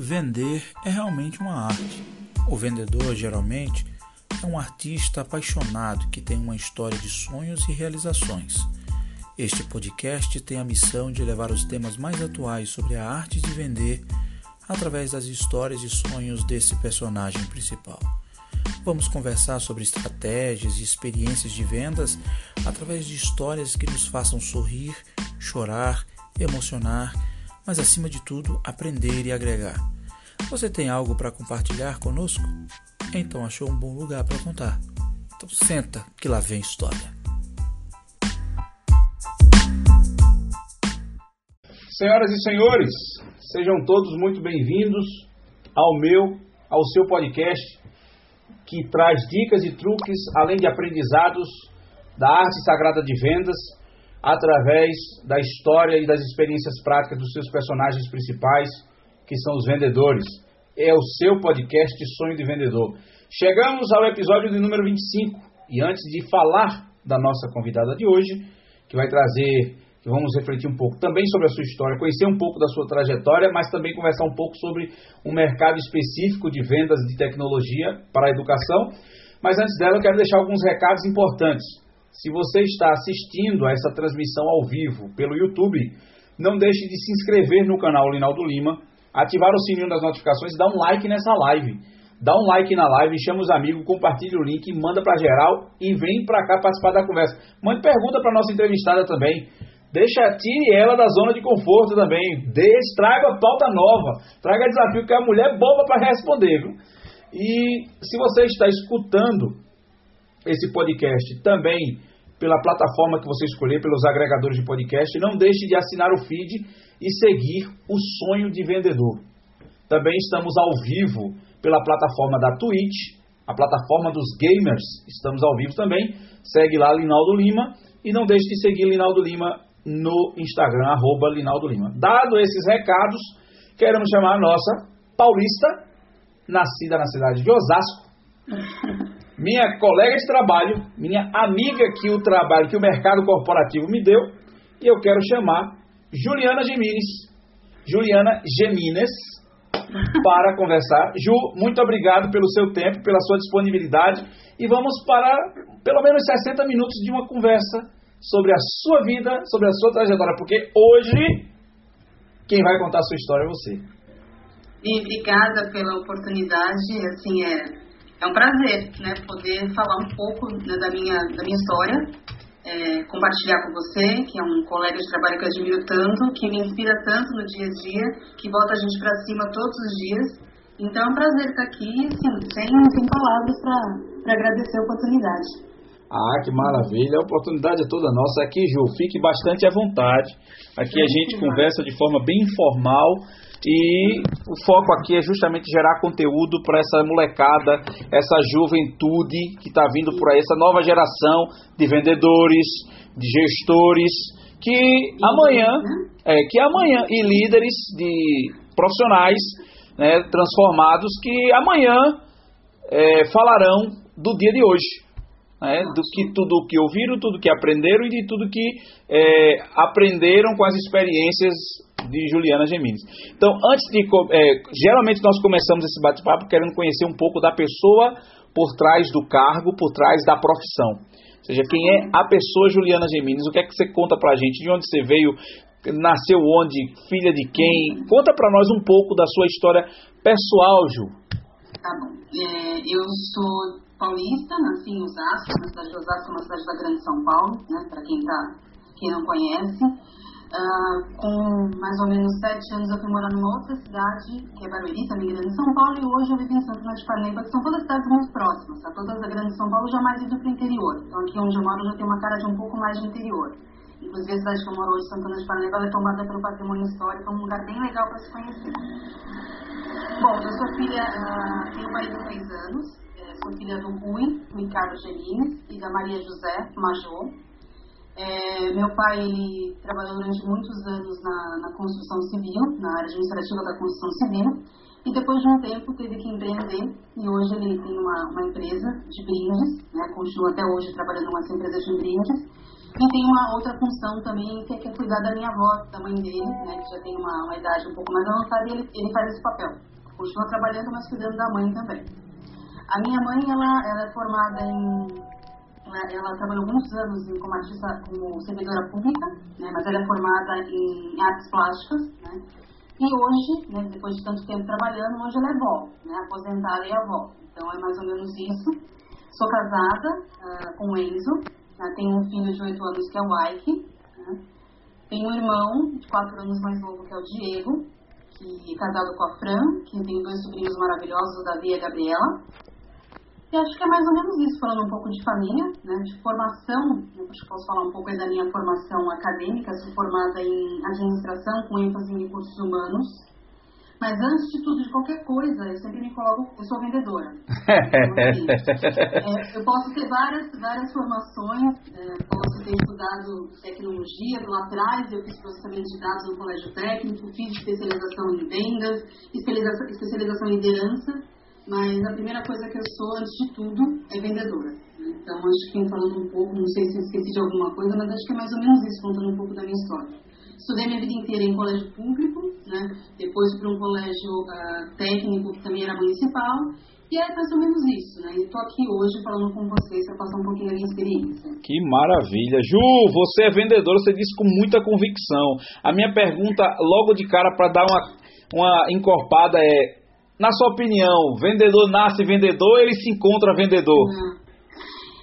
Vender é realmente uma arte. O vendedor, geralmente, é um artista apaixonado que tem uma história de sonhos e realizações. Este podcast tem a missão de levar os temas mais atuais sobre a arte de vender através das histórias e sonhos desse personagem principal. Vamos conversar sobre estratégias e experiências de vendas através de histórias que nos façam sorrir, chorar, emocionar, mas acima de tudo, aprender e agregar. Você tem algo para compartilhar conosco? Então achou um bom lugar para contar. Então senta que lá vem história. Senhoras e senhores, sejam todos muito bem-vindos ao meu, ao seu podcast que traz dicas e truques, além de aprendizados da arte sagrada de vendas, através da história e das experiências práticas dos seus personagens principais, que são os vendedores. É o seu podcast Sonho de Vendedor. Chegamos ao episódio de número 25 e antes de falar da nossa convidada de hoje, que vai trazer que vamos refletir um pouco também sobre a sua história, conhecer um pouco da sua trajetória, mas também conversar um pouco sobre um mercado específico de vendas de tecnologia para a educação. Mas antes dela, eu quero deixar alguns recados importantes. Se você está assistindo a essa transmissão ao vivo pelo YouTube, não deixe de se inscrever no canal Linaldo Lima, ativar o sininho das notificações e dar um like nessa live. Dá um like na live, chama os amigos, compartilha o link, manda para geral e vem para cá participar da conversa. Mande pergunta para nossa entrevistada também. Deixa, tire ela da zona de conforto também. Deixe, traga pauta nova. Traga desafio que a mulher é boba para responder. Viu? E se você está escutando esse podcast também pela plataforma que você escolher, pelos agregadores de podcast, não deixe de assinar o feed e seguir o sonho de vendedor. Também estamos ao vivo pela plataforma da Twitch, a plataforma dos gamers. Estamos ao vivo também. Segue lá Linaldo Lima e não deixe de seguir Linaldo Lima no Instagram, arroba Linaldo Lima. Dado esses recados, queremos chamar a nossa paulista, nascida na cidade de Osasco, minha colega de trabalho, minha amiga que o trabalho, que o mercado corporativo me deu, e eu quero chamar Juliana Gemines. Juliana Gemines, para conversar. Ju, muito obrigado pelo seu tempo, pela sua disponibilidade, e vamos para pelo menos 60 minutos de uma conversa sobre a sua vida, sobre a sua trajetória, porque hoje quem vai contar a sua história é você. E obrigada pela oportunidade, assim, é, é um prazer, né, poder falar um pouco né, da, minha, da minha história, é, compartilhar com você, que é um colega de trabalho que eu admiro tanto, que me inspira tanto no dia a dia, que bota a gente para cima todos os dias. Então é um prazer estar aqui, assim, sem, sem palavras para agradecer a oportunidade. Ah, que maravilha. A oportunidade é toda nossa. Aqui, Ju, fique bastante à vontade. Aqui a gente conversa de forma bem informal e o foco aqui é justamente gerar conteúdo para essa molecada, essa juventude que está vindo por aí, essa nova geração de vendedores, de gestores, que amanhã, é, que amanhã, e líderes de profissionais né, transformados que amanhã é, falarão do dia de hoje né, do que tudo que ouviram, tudo que aprenderam e de tudo que é, aprenderam com as experiências de Juliana Gemines. Então, antes de. É, geralmente nós começamos esse bate-papo querendo conhecer um pouco da pessoa por trás do cargo, por trás da profissão. Ou seja, quem é a pessoa Juliana Gemines? O que é que você conta pra gente? De onde você veio? Nasceu onde? Filha de quem? Conta pra nós um pouco da sua história pessoal, Ju. Tá bom. É, eu sou paulista, nasci em Osasco, na cidade de Osasco, uma cidade da Grande São Paulo, né, para quem, tá, quem não conhece. Uh, com mais ou menos sete anos eu fui morar numa outra cidade, que é Barueri, também Grande São Paulo, e hoje eu vivo em Santana de Parnaíba, que são todas cidades muito próximas, tá? todas da Grande São Paulo jamais ido para o interior. Então aqui onde eu moro já tem uma cara de um pouco mais de interior. Inclusive a cidade que eu moro hoje, Santana de Parnaíba, é tomada pelo patrimônio histórico, é um lugar bem legal para se conhecer. Bom, eu sou filha, uh, tenho 46 anos, sou filha do Rui, Ricardo Gelines, e da Maria José Major. É, meu pai ele trabalhou durante muitos anos na, na, construção civil, na área administrativa da construção civil, e depois de um tempo teve que empreender, e hoje ele tem uma, uma empresa de brindes, né, continua até hoje trabalhando numa empresa de brindes, E tem uma outra função também, que é, que é cuidar da minha avó, da mãe dele, né, que já tem uma, uma idade um pouco mais avançada, e ele, ele faz esse papel. Continua trabalhando, mas cuidando da mãe também. A minha mãe, ela, ela é formada em... Ela, ela trabalhou muitos anos como artista, como servidora pública, né, mas ela é formada em artes plásticas, né, e hoje, né, depois de tanto tempo trabalhando, hoje ela é avó, né, aposentada e avó. Então é mais ou menos isso. Sou casada uh, com o Enzo, né, tenho um filho de 8 anos que é o Ike. Né, tenho um irmão de 4 anos mais novo que é o Diego, que é casado com a Fran, que tem dois sobrinhos maravilhosos, o Davi e a Gabriela. E acho que é mais ou menos isso, falando um pouco de família, né, de formação. Eu acho que posso falar um pouco da minha formação acadêmica. Sou formada em administração com ênfase em recursos humanos. Mas antes de tudo, de qualquer coisa, eu sempre me coloco, eu sou vendedora. Então, assim, é, eu posso ter várias, várias formações, é, posso ter estudado tecnologia lá atrás, eu fiz processamento de dados no colégio técnico, fiz especialização em vendas, especialização, especialização em liderança mas a primeira coisa que eu sou, antes de tudo, é vendedora. Então, acho que falando um pouco, não sei se eu esqueci de alguma coisa, mas acho que é mais ou menos isso, contando um pouco da minha história. Estudei minha vida inteira em colégio público, né? depois para um colégio uh, técnico, que também era municipal, e é mais ou menos isso, né? Estou aqui hoje falando com vocês para passar um pouquinho da minha experiência. Que maravilha. Ju, você é vendedora, você disse com muita convicção. A minha pergunta, logo de cara, para dar uma, uma encorpada, é: na sua opinião, vendedor nasce vendedor ou ele se encontra vendedor? Não.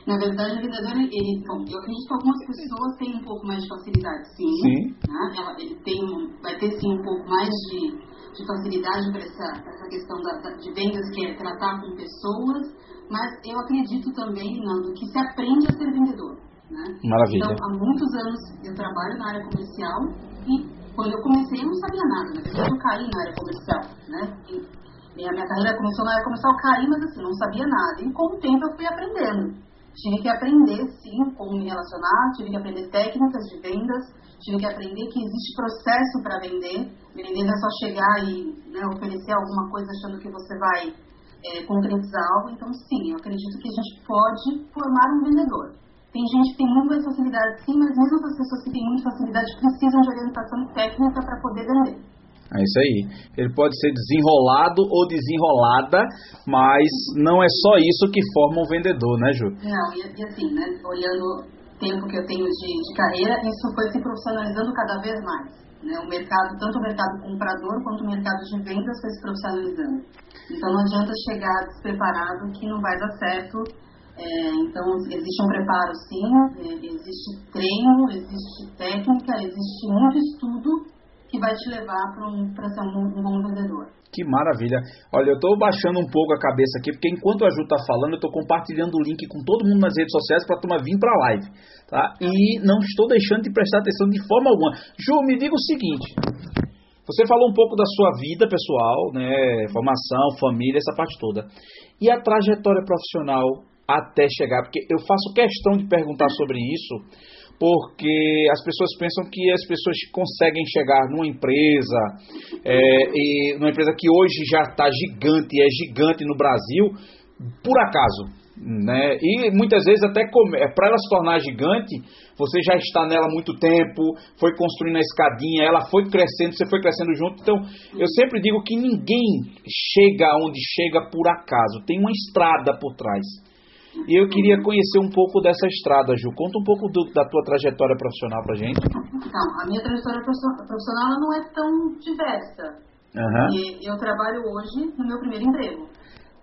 Na verdade, o vendedor, ele, bom, eu acredito que algumas pessoas têm um pouco mais de facilidade, sim. sim. Né? Ela, ele tem, vai ter sim um pouco mais de, de facilidade para essa, essa questão da, da, de vendas, que é tratar com pessoas, mas eu acredito também, Nando, que se aprende a ser vendedor. Né? Maravilha. Então, há muitos anos eu trabalho na área comercial e quando eu comecei eu não sabia nada, na verdade eu caí na área comercial. Né? E, a minha carreira começou na época, começou a cair, mas assim, não sabia nada. E com o tempo eu fui aprendendo. Tive que aprender, sim, como me relacionar, tive que aprender técnicas de vendas, tive que aprender que existe processo para vender. Vender não é só chegar e né, oferecer alguma coisa achando que você vai é, concretizar algo. Então, sim, eu acredito que a gente pode formar um vendedor. Tem gente que tem muito mais facilidade, sim, mas mesmo as pessoas que têm muita facilidade precisam de orientação técnica para poder vender. É isso aí. Ele pode ser desenrolado ou desenrolada, mas não é só isso que forma um vendedor, né, Ju? Não, e, e assim, né, olhando o tempo que eu tenho de, de, carreira, isso foi se profissionalizando cada vez mais. Né? O mercado, tanto o mercado comprador quanto o mercado de vendas foi se profissionalizando. Então não adianta chegar despreparado que não vai dar certo. É, então existe um preparo sim, é, existe treino, existe técnica, existe muito estudo que vai te levar para ser um, um, bom vendedor. Que maravilha. Olha, eu estou baixando um pouco a cabeça aqui, porque enquanto a Ju está falando, eu estou compartilhando o link com todo mundo nas redes sociais para a turma vir para a live. Tá? E não estou deixando de prestar atenção de forma alguma. Ju, me diga o seguinte. Você falou um pouco da sua vida pessoal, né, formação, família, essa parte toda. E a trajetória profissional até chegar? Porque eu faço questão de perguntar sobre isso, porque as pessoas pensam que as pessoas conseguem chegar numa empresa, é, e numa empresa que hoje já está gigante, é gigante no Brasil, por acaso. Né? E muitas vezes até é, para ela se tornar gigante, você já está nela há muito tempo, foi construindo a escadinha, ela foi crescendo, você foi crescendo junto. Então, eu sempre digo que ninguém chega onde chega por acaso, tem uma estrada por trás. E eu queria conhecer um pouco dessa estrada, Ju. Conta um pouco do, da tua trajetória profissional pra gente. Então, a minha trajetória profissional não é tão diversa. Uhum. E eu trabalho hoje no meu primeiro emprego.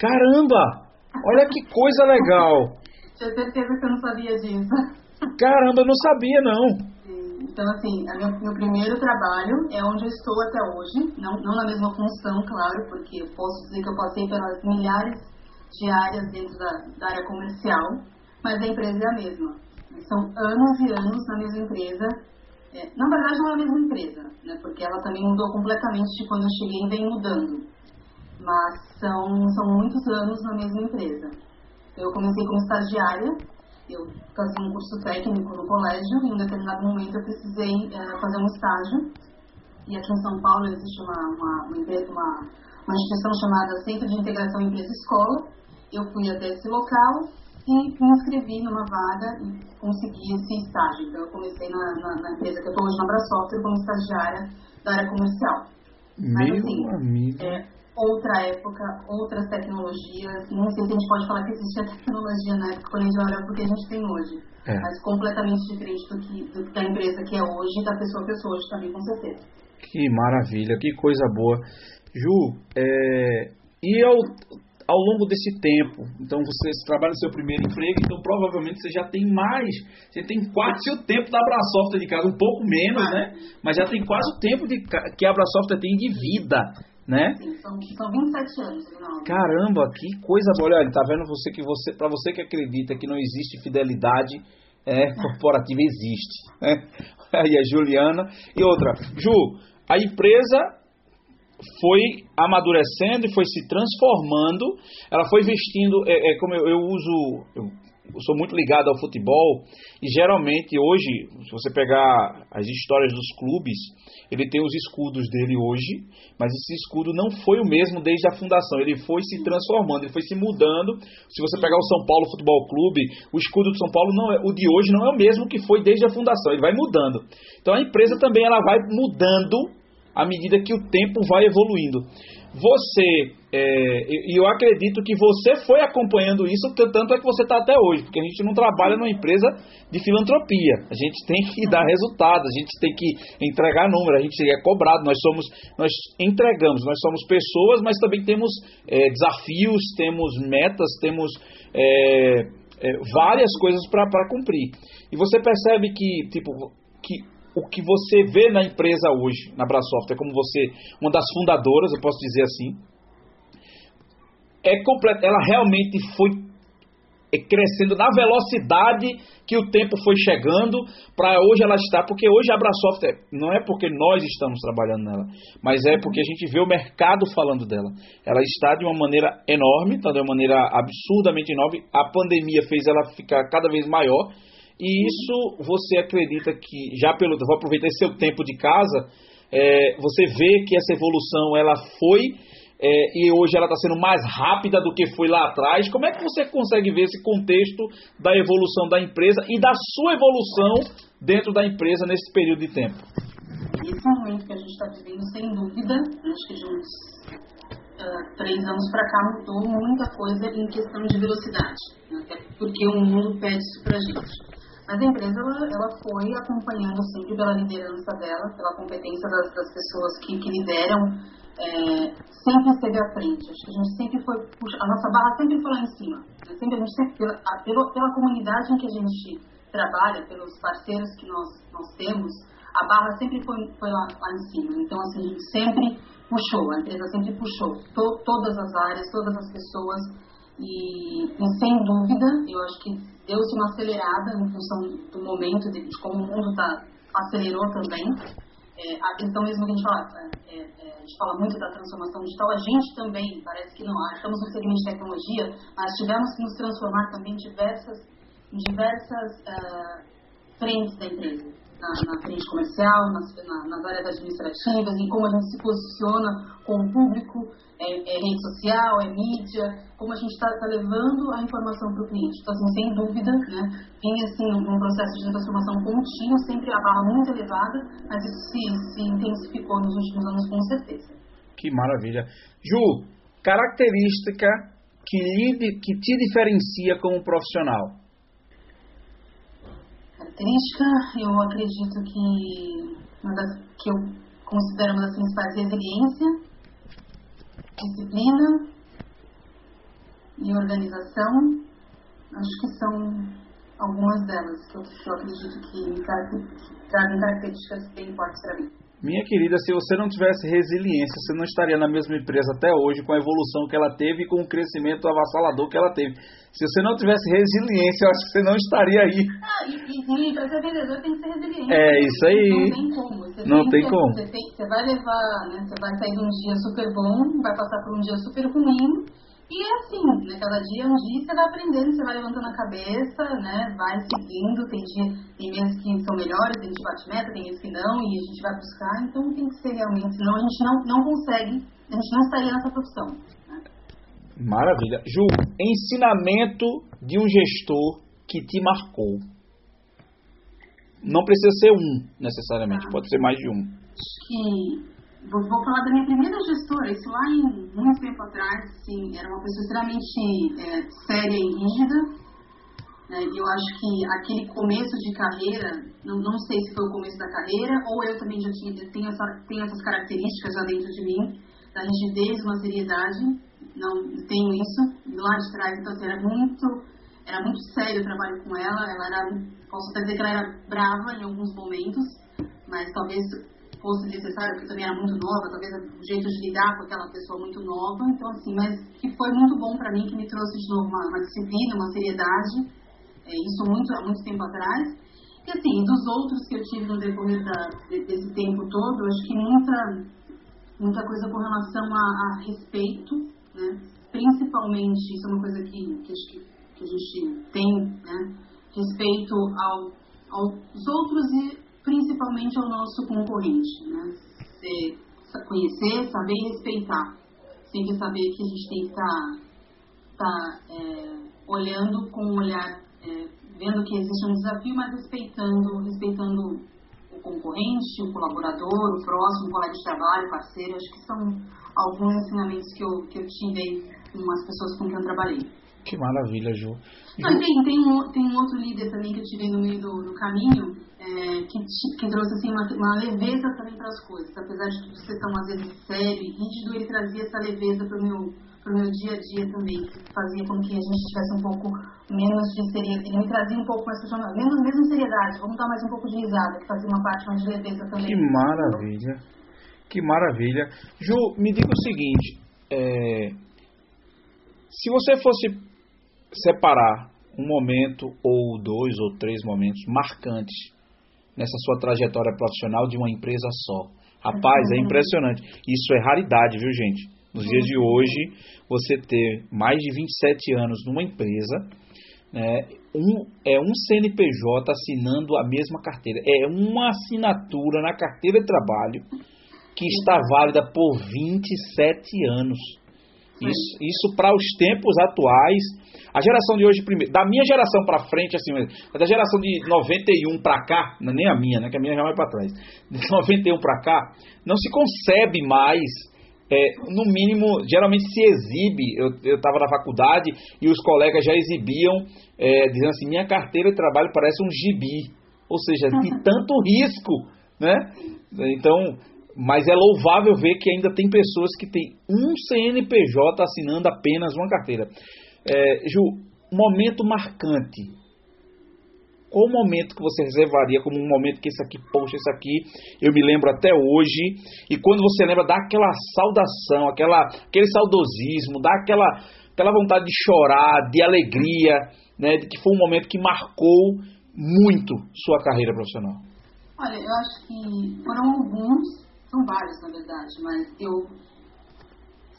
Caramba! Olha que coisa legal! Tinha certeza que eu não sabia disso. Caramba, eu não sabia não. Então, assim, meu, meu primeiro trabalho é onde eu estou até hoje, não, não na mesma função, claro, porque eu posso dizer que eu passei pelas milhares de áreas dentro da, da área comercial, mas a empresa é a mesma. São anos e anos na mesma empresa. É, na verdade, não é a mesma empresa, né, porque ela também mudou completamente de quando eu cheguei e vem mudando. Mas são, são muitos anos na mesma empresa. Eu comecei como estagiária, eu fazia um curso técnico no colégio e em um determinado momento eu precisei é, fazer um estágio. E aqui em São Paulo existe uma, uma, uma, uma instituição chamada Centro de Integração Empresa-Escola, eu fui até esse local e me inscrevi numa vaga e consegui esse estágio. Então, eu comecei na, na, na empresa que eu estou hoje, na Abrasoftware, como estagiária da área comercial. Mas, Meu assim, amigo. É, outra época, outras tecnologias. Não sei se a gente pode falar que existia tecnologia na época quando a gente olha porque a gente tem hoje. É. Mas completamente diferente do que, do, da empresa que é hoje e da pessoa que eu sou hoje também, com certeza. Que maravilha, que coisa boa. Ju, é, e ao, ao longo desse tempo, então você trabalha no seu primeiro emprego, então provavelmente você já tem mais, você tem quase o tempo da Abrasoft de casa, um pouco menos, né? Mas já tem quase o tempo de, que a Abrasoft tem de vida, né? Sim, são, são 27 anos, não. Caramba, que coisa boa. Olha, tá vendo você que você, para você que acredita que não existe fidelidade é, corporativa, existe. Né? Aí a Juliana. E outra, Ju, a empresa foi amadurecendo e foi se transformando. Ela foi vestindo, é, é como eu, eu uso, eu, eu, sou muito ligado ao futebol e geralmente hoje, se você pegar as histórias dos clubes, ele tem os escudos dele hoje, mas esse escudo não foi o mesmo desde a fundação. Ele foi se transformando, ele foi se mudando. Se você pegar o São Paulo Futebol Clube, o escudo do São Paulo não é, o de hoje não é o mesmo que foi desde a fundação. Ele vai mudando. Então a empresa também ela vai mudando à medida que o tempo vai evoluindo. Você, é, e eu acredito que você foi acompanhando isso, tanto é que você está até hoje, porque a gente não trabalha numa empresa de filantropia. A gente tem que dar resultados, a gente tem que entregar número, a gente é cobrado, nós somos, nós entregamos, nós somos pessoas, mas também temos é, desafios, temos metas, temos é, é várias coisas para cumprir. E você percebe que, tipo, que o que você vê na empresa hoje, na Brasoft, é como você, uma das fundadoras, eu posso dizer assim, é completa, ela realmente foi é, crescendo na velocidade que o tempo foi chegando para hoje ela está, porque hoje a Brasoft é, não é porque nós estamos trabalhando nela, mas é porque a gente vê o mercado falando dela. Ela está de uma maneira enorme, está de uma maneira absurdamente enorme. A pandemia fez ela ficar cada vez maior e isso você acredita que, já pelo. Vou aproveitar esse seu tempo de casa, é, você vê que essa evolução ela foi é, e hoje ela está sendo mais rápida do que foi lá atrás. Como é que você consegue ver esse contexto da evolução da empresa e da sua evolução dentro da empresa nesse período de tempo? Esse momento que a gente está vivendo, sem dúvida, acho que de uns uh, três anos para cá mudou muita coisa em questão de velocidade, né? porque o mundo pede isso para a gente. Mas a empresa ela, ela foi acompanhando sempre pela liderança dela, pela competência das, das pessoas que, que lideram, é, sempre esteve à frente. Acho que a gente sempre foi, a nossa barra sempre foi lá em cima. Né? Sempre, a gente sempre, pela, pela, pela comunidade em que a gente trabalha, pelos parceiros que nós, nós temos, a barra sempre foi, foi lá, lá em cima. Então, assim, a gente sempre puxou, a empresa sempre puxou to, todas as áreas, todas as pessoas. E, e sem dúvida, eu acho que deu-se uma acelerada em função do momento, de, de como o mundo tá, acelerou também. É, a questão mesmo que a gente fala, é, é, a gente fala muito da transformação digital, a gente também, parece que não, estamos no segmento de tecnologia, mas tivemos que nos transformar também em diversas, em diversas uh, frentes da empresa na, na frente comercial, nas, na, nas áreas administrativas, em como a gente se posiciona com o público, é, é rede social, é mídia, como a gente está tá levando a informação para o cliente. Então, assim, sem dúvida, né, vinha assim, um processo de transformação contínuo, sempre a barra muito elevada, mas isso se, se intensificou nos últimos anos com certeza. Que maravilha. Ju, característica que, lhe, que te diferencia como profissional? característica, eu acredito que uma das que eu considero uma das principais resiliência, disciplina e organização, acho que são algumas delas que eu, acredito que, que trazem características bem fortes para mim. Minha querida, se você não tivesse resiliência, você não estaria na mesma empresa até hoje, com a evolução que ela teve e com o crescimento avassalador que ela teve. Se você não tivesse resiliência, eu acho que você não estaria aí. Ah, e, e, para ser vendedor tem que ser resiliente. É, isso aí. Não tem como. Você não tem, que, como. Você, tem, você vai levar, né, você vai sair de um dia super bom, vai passar por um dia super ruim, e é assim, né? Cada dia é um dia você vai aprendendo, você vai levantando a cabeça, né? Vai seguindo, tem dia, tem meses que são melhores, tem gente que bate meta, tem meses que não, e a gente vai buscar, então tem que ser realmente, senão a gente não, não consegue, a gente não estaria nessa profissão. Né? Maravilha. Ju, ensinamento de um gestor que te marcou. Não precisa ser um, necessariamente, ah. pode ser mais de um. Acho que. Vou, vou, falar da minha primeira gestora, isso lá em muito tempo atrás, assim, era uma pessoa extremamente é, séria e rígida, né? Eu acho que aquele começo de carreira, não, não sei se foi o começo da carreira, ou eu também já tinha, tenho, essa, tenho essas características já dentro de mim, da rigidez, uma seriedade, não tenho isso, lá de trás, então assim, era muito, era muito sério o trabalho com ela, ela era, posso até dizer que ela era brava em alguns momentos, mas talvez fosse necessário, porque também era muito nova, talvez o jeito de lidar com aquela pessoa muito nova, então assim, mas que foi muito bom para mim, que me trouxe de novo uma, uma disciplina, uma seriedade, é, isso muito, há muito tempo atrás. E assim, dos outros que eu tive no decorrer da, desse tempo todo, acho que muita, muita coisa com relação a, a respeito, né? principalmente, isso é uma coisa que, que, acho que, que a gente tem, né? respeito ao, aos outros e principalmente ao nosso concorrente. Né? conhecer, saber e respeitar. Sempre saber que a gente tem que estar tá, tá, é, olhando com um olhar é, vendo que existe um desafio, mas respeitando, respeitando o concorrente, o colaborador, o próximo, o colega de trabalho, parceiro. Acho que são alguns ensinamentos que eu, que eu tive com as pessoas com quem eu trabalhei. Que maravilha, Ju. Ju... tem, tem, um, tem um outro líder também que eu tive no meio do, do caminho, é, que, que trouxe assim, uma, uma leveza também para as coisas. Apesar de tudo ser tão, às vezes, sério e rígido, ele trazia essa leveza para o meu meu dia a dia também, fazia com que a gente tivesse um pouco menos de seriedade, ele me trazia um pouco mais, menos, mesmo seriedade, vamos dar mais um pouco de risada, que fazia uma parte mais de leveza também. Que maravilha, que maravilha. Ju, me diga o seguinte, é, se você fosse separar um momento ou dois ou três momentos marcantes nessa sua trajetória profissional de uma empresa só, rapaz, é impressionante. Isso é raridade, viu gente? Nos dias de hoje, você ter mais de 27 anos numa empresa, né, um, é um CNPJ assinando a mesma carteira. É uma assinatura na carteira de trabalho que está válida por 27 anos. Isso, isso para os tempos atuais. A geração de hoje, primeiro, da minha geração para frente, assim, da geração de 91 para cá, não é nem a minha, né, que a minha já vai para trás. De 91 para cá, não se concebe mais é, no mínimo, geralmente se exibe. Eu estava na faculdade e os colegas já exibiam, é, dizendo assim: minha carteira de trabalho parece um gibi. Ou seja, de tanto risco, né? Então, mas é louvável ver que ainda tem pessoas que têm um CNPJ assinando apenas uma carteira. É, Ju, momento marcante qual momento que você reservaria como um momento que esse aqui, poxa, esse aqui, eu me lembro até hoje. E quando você lembra, dá aquela saudação, aquela, aquele saudosismo, dá aquela, aquela vontade de chorar, de alegria, né, de que foi um momento que marcou muito sua carreira profissional. Olha, eu acho que foram alguns, são vários na verdade, mas eu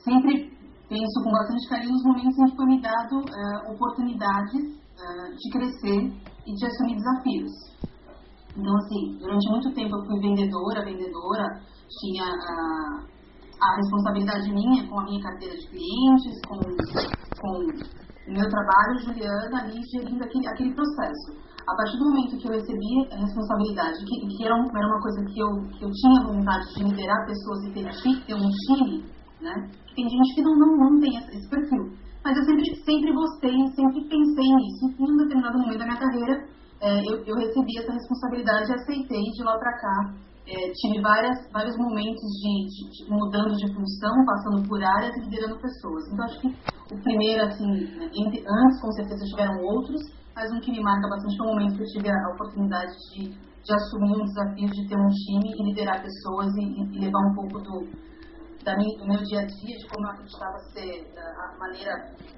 sempre penso com bastante carinho nos momentos em que foi me dado uh, oportunidades uh, de crescer e de assumir desafios. Então, assim, durante muito tempo eu fui vendedora, vendedora, tinha a, a responsabilidade minha com a minha carteira de clientes, com, com o meu trabalho, Juliana, ali gerindo aquele, aquele processo. A partir do momento que eu recebi a responsabilidade, que, que era, era, uma coisa que eu, que eu tinha vontade de liderar pessoas e ter, ter um time, né? Tem gente que não, não, não tem esse perfil. Mas eu sempre, sempre gostei, sempre pensei nisso. Em um determinado momento da minha carreira, é, eu, eu, recebi essa responsabilidade e aceitei de lá para cá. É, tive várias, vários momentos de, de, de, mudando de função, passando por áreas e liderando pessoas. Então, acho que o primeiro, assim, entre, antes com certeza tiveram outros, mas um que me marca bastante foi o momento que eu tive a oportunidade de, de assumir um desafio de ter um time e liderar pessoas e, e levar um pouco do, da minha, do meu dia a dia, de como eu acreditava ser a maneira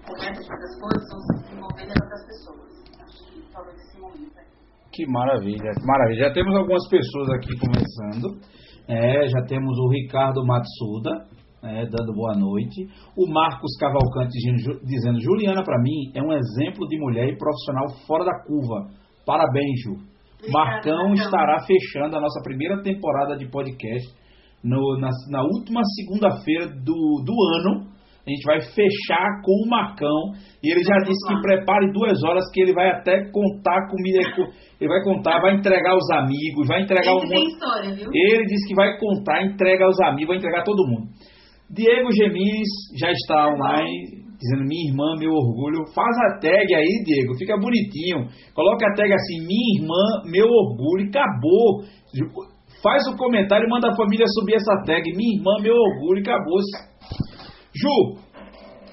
correta de fazer as coisas, ou se desenvolver dentro das pessoas. Acho que talvez esse momento. Né? Que maravilha, que maravilha. Já temos algumas pessoas aqui começando. É, já temos o Ricardo Matsuda, é, dando boa noite. O Marcos Cavalcante dizendo, dizendo Juliana, para mim, é um exemplo de mulher e profissional fora da curva. Parabéns, Ju. Marcão estará fechando a nossa primeira temporada de podcast no, na, na, última segunda-feira do, do ano, A gente vai fechar com o Macão. E ele já disse que prepare duas horas que ele vai até contar comida. Ele vai contar, vai entregar os amigos, vai entregar. História, viu? Ele disse que vai contar, entrega aos amigos, vai entregar todo mundo. Diego Gemis já está online, dizendo minha irmã, meu orgulho. Faz a tag aí, Diego, fica bonitinho. Coloca a tag assim, minha irmã, meu orgulho, e acabou. Faz o comentário e manda a família subir essa tag, minha irmã, meu orgulho, e acabou. Ju,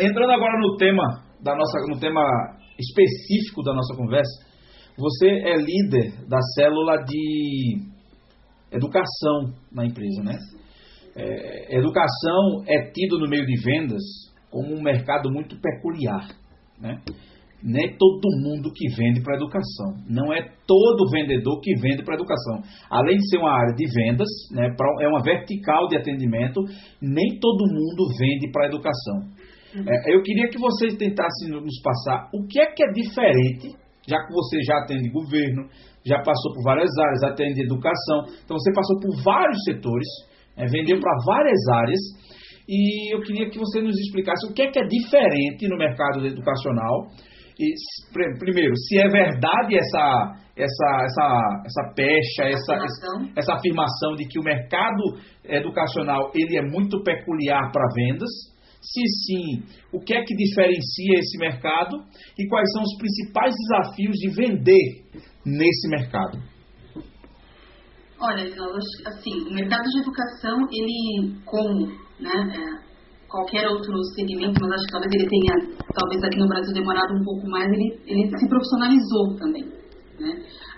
entrando agora no tema da nossa, no tema específico da nossa conversa, você é líder da célula de educação na empresa, né? É, educação é tido no meio de vendas como um mercado muito peculiar, né? É todo mundo que vende para educação. Não é todo vendedor que vende para educação. Além de ser uma área de vendas, né, é uma vertical de atendimento, nem todo mundo vende para educação. Uhum. É, eu queria que vocês tentassem nos passar o que é que é diferente, já que você já atende governo, já passou por várias áreas, atende educação, então você passou por vários setores, é, vendeu para várias áreas, e eu queria que você nos explicasse o que é que é diferente no mercado educacional primeiro, se é verdade essa, essa, essa, essa pecha, essa, afirmação. essa afirmação de que o mercado educacional ele é muito peculiar para vendas. Se sim, o que é que diferencia esse mercado e quais são os principais desafios de vender nesse mercado? Olha, assim, o mercado de educação, ele, como né, é, qualquer outro segmento, mas acho que talvez ele tenha, talvez aqui no Brasil demorado um pouco mais, ele, ele se profissionalizou também. Né?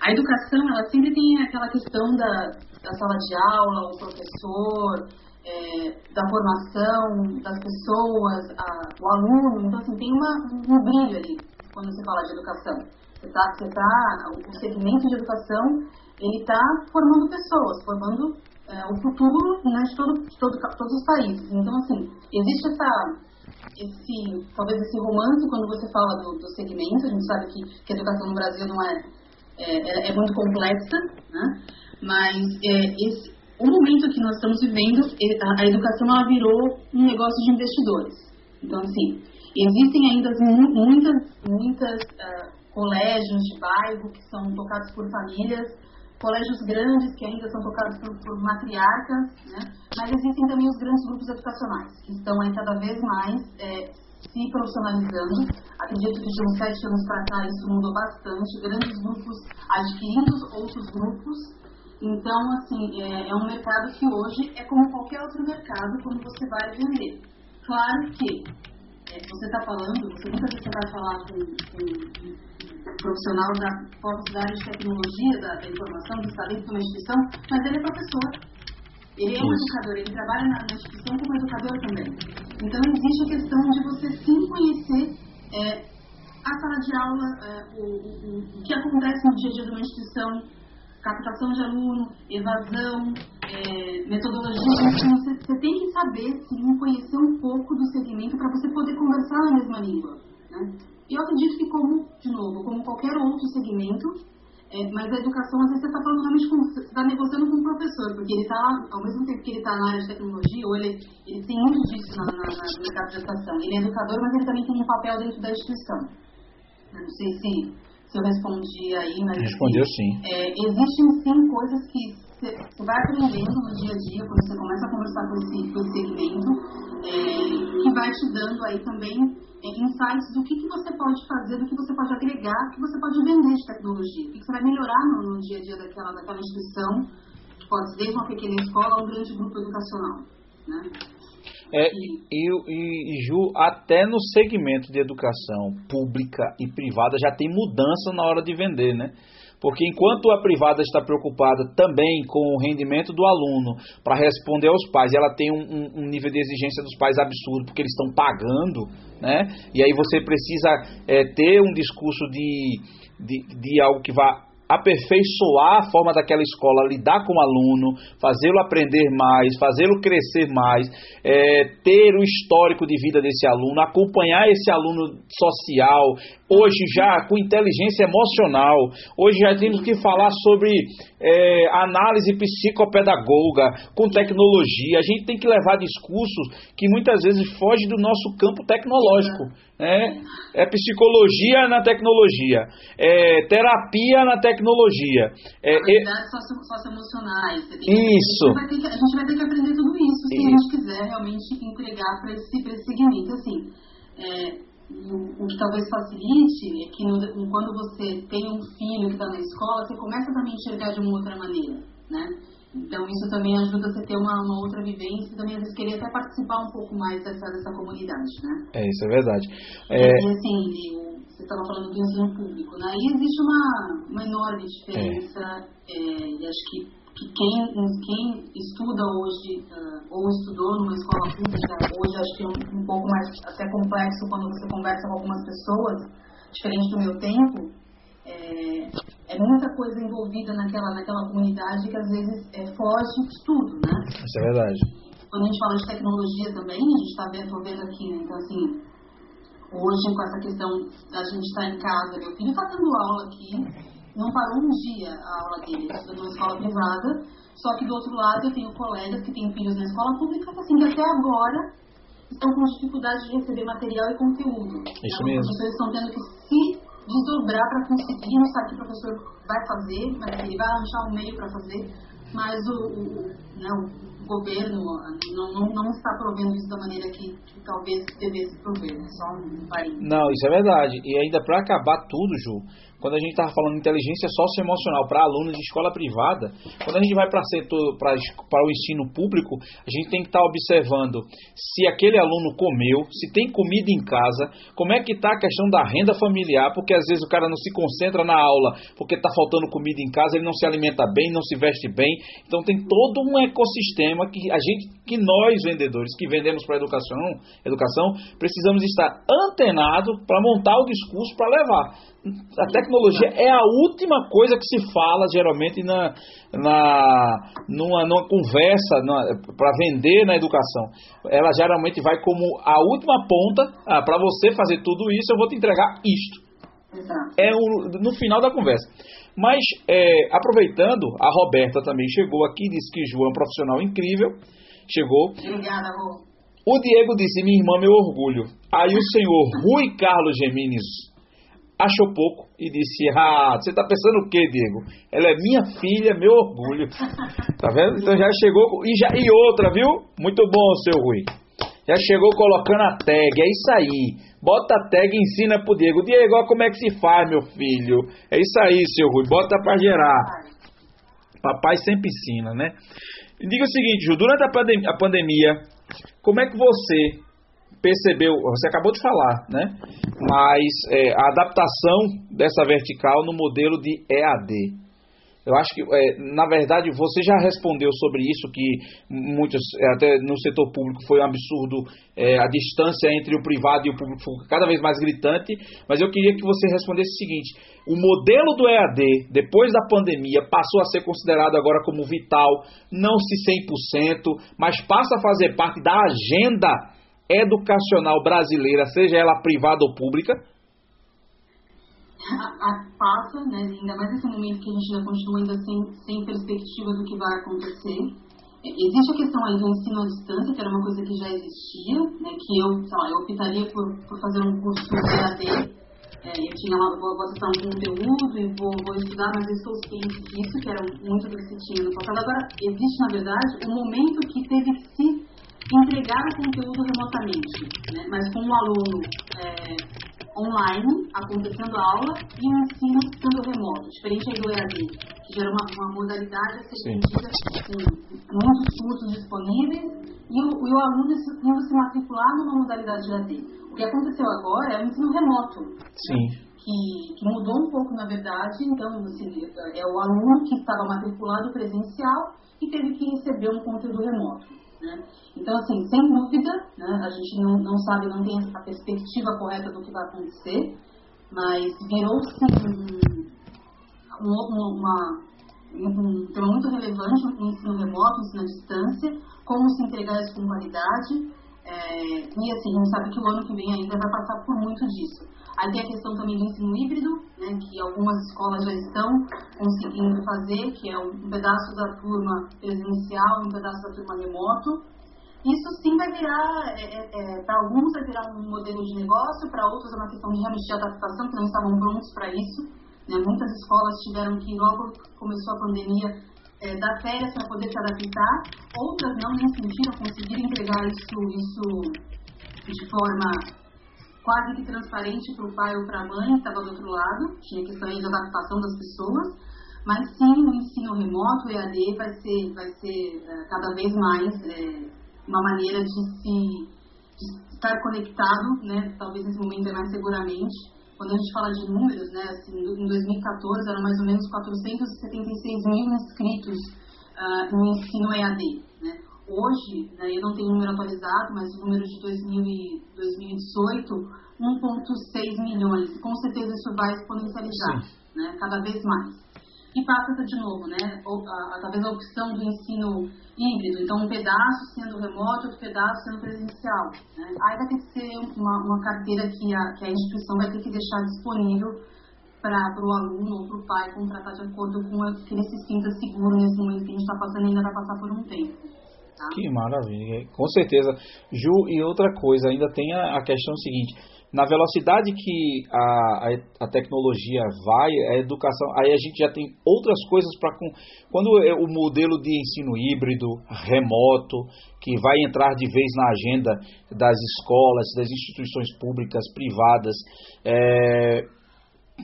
A educação, ela sempre tem aquela questão da, da sala de aula, o professor, é, da formação das pessoas, a, o aluno, então assim, tem uma, um brilho ali quando se fala de educação. Você tá, você tá, o segmento de educação, ele está formando pessoas, formando é, o futuro né, de, todo, de todo, todos os países. Então, assim, existe essa, esse, talvez esse romance quando você fala do, do segmento. A gente sabe que, que a educação no Brasil não é, é, é muito complexa, né? mas é, esse, o momento que nós estamos vivendo, a, a educação ela virou um negócio de investidores. Então, assim, existem ainda muitas, muitas uh, colégios de bairro que são tocados por famílias colégios grandes que ainda são tocados por, por matriarcas, né? mas existem também os grandes grupos educacionais, que estão aí cada vez mais é, se profissionalizando. Acredito que de uns sete anos para cá isso mudou bastante, grandes grupos adquirindo outros grupos. Então, assim, é, é um mercado que hoje é como qualquer outro mercado quando você vai vender. Claro que você está falando, você nunca você vai falar com, com profissional da, da área de tecnologia, da, da informação, do está dentro de uma instituição, mas ele é professor. Ele é um educador, ele trabalha na, na instituição como educador também. Então, existe a questão de você sim conhecer é, a sala de aula, é, o, o, o, que acontece no dia a dia de uma instituição, captação de aluno, evasão, é, metodologia. Você, você tem que saber, sim, conhecer um pouco do segmento para você poder conversar na mesma língua. Né? Eu acredito que, como, de novo, como qualquer outro segmento, é, mas a educação, às vezes, você está falando realmente com, você está negociando com o professor, porque ele está, ao mesmo tempo que ele está na área de tecnologia, ou ele, ele tem muito disso na, na, na, de educação. Ele é educador, mas ele também tem um papel dentro da instituição. Não sei se, se eu respondi aí, mas. Respondeu sim. É, existem sim coisas que você vai aprendendo no dia a dia, quando você começa a conversar com esse, com esse segmento, é, que vai te dando aí também é, insights do que, que você pode fazer, do que você pode agregar, do que você pode vender de tecnologia, o que, que você vai melhorar no, no, dia a dia daquela, daquela instituição, que pode ser desde uma pequena escola a um grande grupo educacional. Né? É, e, e, e, Ju, até no segmento de educação pública e privada já tem mudança na hora de vender, né? Porque enquanto a privada está preocupada também com o rendimento do aluno para responder aos pais, e ela tem um, um, nível de exigência dos pais absurdo, porque eles estão pagando, né? E aí você precisa é, ter um discurso de, de, de algo que vá aperfeiçoar a forma daquela escola lidar com o aluno, fazê-lo aprender mais, fazê-lo crescer mais, é, ter o histórico de vida desse aluno, acompanhar esse aluno social, hoje já com inteligência emocional, hoje já temos que falar sobre é, análise psicopedagoga, com tecnologia. A gente tem que levar discursos que muitas vezes fogem do nosso campo tecnológico. Né? É psicologia na tecnologia, é terapia na tecnologia. É, é... socioemocionais. Isso. A gente, que, a gente, vai ter que aprender tudo isso se a gente quiser realmente entregar para esse, esse segmento. Assim, é, o, que talvez facilite é que no, quando você tem um filho que está na escola, você começa também a enxergar de uma outra maneira, né? Então isso também ajuda você a ter uma, uma outra vivência e também às vezes querer até participar um pouco mais dessa, dessa comunidade, né? É, isso é verdade. É... E assim, você estava falando do ensino público, né? E existe uma, uma enorme diferença é. É, e acho que que quem, quem estuda hoje uh, ou estudou numa escola pública, hoje acho que é um, um, pouco mais até complexo quando você conversa com algumas pessoas, diferente do meu tempo, é, é muita coisa envolvida naquela, naquela comunidade que às vezes é, foge de tudo, né? Isso é verdade. Quando a gente fala de tecnologia também, a gente está vendo, vendo aqui, né? Então, assim, hoje com essa questão da gente estar tá em casa, meu filho está dando aula aqui, não parou um dia a aula dele, estudando numa escola privada, só que do outro lado eu tenho colegas que têm filhos na escola pública assim, que até agora estão com dificuldade de receber material e conteúdo. Isso mesmo. Os professores estão tendo que se desdobrar para conseguir, não sabe o que o professor vai fazer, mas ele vai arranjar um meio para fazer, mas o, o, né, o governo não, não, não, está provendo isso da maneira que, que talvez devesse prover, né? só um país. Não, isso é verdade. E ainda para acabar tudo, Ju, quando a gente estava falando de inteligência socioemocional para alunos de escola privada, quando a gente vai para o ensino público, a gente tem que estar tá observando se aquele aluno comeu, se tem comida em casa, como é que está a questão da renda familiar, porque às vezes o cara não se concentra na aula porque está faltando comida em casa, ele não se alimenta bem, não se veste bem. Então tem todo um ecossistema que a gente, que nós vendedores que vendemos para educação, educação, precisamos estar antenado para montar o discurso para levar a tecnologia é a última coisa que se fala geralmente na, na numa, numa conversa para vender na educação. Ela geralmente vai como a última ponta. Ah, para você fazer tudo isso, eu vou te entregar isto. É o, no final da conversa. Mas, é, aproveitando, a Roberta também chegou aqui, disse que João é um profissional incrível. Chegou. Obrigada, Rô. O Diego disse: Minha irmã, meu orgulho. Aí o senhor Rui Carlos Gemines achou pouco e disse: Ah, você está pensando o quê, Diego? Ela é minha filha, meu orgulho. Tá vendo? Então já chegou. E, já, e outra, viu? Muito bom, seu Rui. Já chegou colocando a tag. É isso aí. Bota a tag e ensina pro Diego. Diego, olha como é que se faz, meu filho. É isso aí, seu Rui. Bota para gerar. Papai sempre ensina, né? diga o seguinte, Ju, durante a, pandem a pandemia, como é que você percebeu, você acabou de falar, né? Mas é, a adaptação dessa vertical no modelo de EAD. Eu acho que, é, na verdade, você já respondeu sobre isso, que muitos, é, até no setor público foi um absurdo é, a distância entre o privado e o público cada vez mais gritante, mas eu queria que você respondesse o seguinte: o modelo do EAD, depois da pandemia, passou a ser considerado agora como vital, não se 100%, mas passa a fazer parte da agenda educacional brasileira, seja ela privada ou pública? Passa, né, ainda mais nesse momento que a gente ainda continua ainda sem, sem perspectiva do que vai acontecer. Existe a questão aí do ensino à distância, que era uma coisa que já existia, né, que eu, sei lá, eu optaria por, por fazer um curso de AD, é, eu tinha vou, vou acessar um conteúdo e vou, vou estudar, mas eu estou ciente disso, que era muito do que se tinha no passado. Agora, existe, na verdade, um momento que teve que se entregar o conteúdo remotamente, né? mas com o aluno é, online, acontecendo a aula, e o ensino sendo remoto, diferente aí do EAD, que já era uma, uma modalidade a ser atendida com muitos cursos disponíveis, e o, e o aluno indo se matricular numa modalidade de EAD. O que aconteceu agora é o ensino remoto. Sim. Né? Que, que, mudou um pouco, na verdade. Então, assim, é o aluno que estava matriculado presencial e teve que receber um conteúdo remoto. Então, assim, sem dúvida, né, a gente não, não sabe, não tem a perspectiva correta do que vai acontecer, mas virou-se um, um, uma, um tema muito relevante o ensino remoto, o ensino à distância, como se entregar isso com qualidade. É, e assim, a gente sabe que o ano que vem ainda vai passar por muito disso. Aí tem a questão também do ensino híbrido, né, que algumas escolas já estão conseguindo fazer, que é um pedaço da turma presencial e um pedaço da turma remoto. Isso sim vai virar, é, é, é para alguns vai virar um modelo de negócio, para outros é uma questão de realmente de adaptação, que não estavam prontos para isso. Né? Muitas escolas tiveram que, logo começou a pandemia, é, dar férias para poder se adaptar, outras não nem sentiram, conseguiram entregar isso, isso de forma quase que transparente para o pai ou para a mãe que estava do outro lado, tinha questão de adaptação das pessoas, mas sim o ensino remoto, o EAD, vai ser, vai ser uh, cada vez mais é, uma maneira de se de estar conectado, né, talvez nesse momento é mais seguramente. Quando a gente fala de números, né, assim, em 2014 eram mais ou menos 476 mil inscritos uh, no ensino EAD. Né? Hoje, né, eu não tenho o número atualizado, mas o número de 2000 e 2018, 1,6 milhões. Com certeza isso vai exponencializar, né, cada vez mais. E passa de novo, né, a, a, talvez a opção do ensino híbrido, então um pedaço sendo remoto, outro pedaço sendo presencial. Né? Aí vai ter que ser uma, uma carteira que a, que a instituição vai ter que deixar disponível para o aluno ou para o pai contratar de acordo com o que ele se sinta seguro nesse momento que a gente está passando e ainda vai passar por um tempo. Tá? Que maravilha, com certeza. Ju, e outra coisa, ainda tem a, a questão seguinte: na velocidade que a, a, a, tecnologia vai, a educação, aí a gente já tem outras coisas para. Quando é o modelo de ensino híbrido, remoto, que vai entrar de vez na agenda das escolas, das instituições públicas, privadas, é,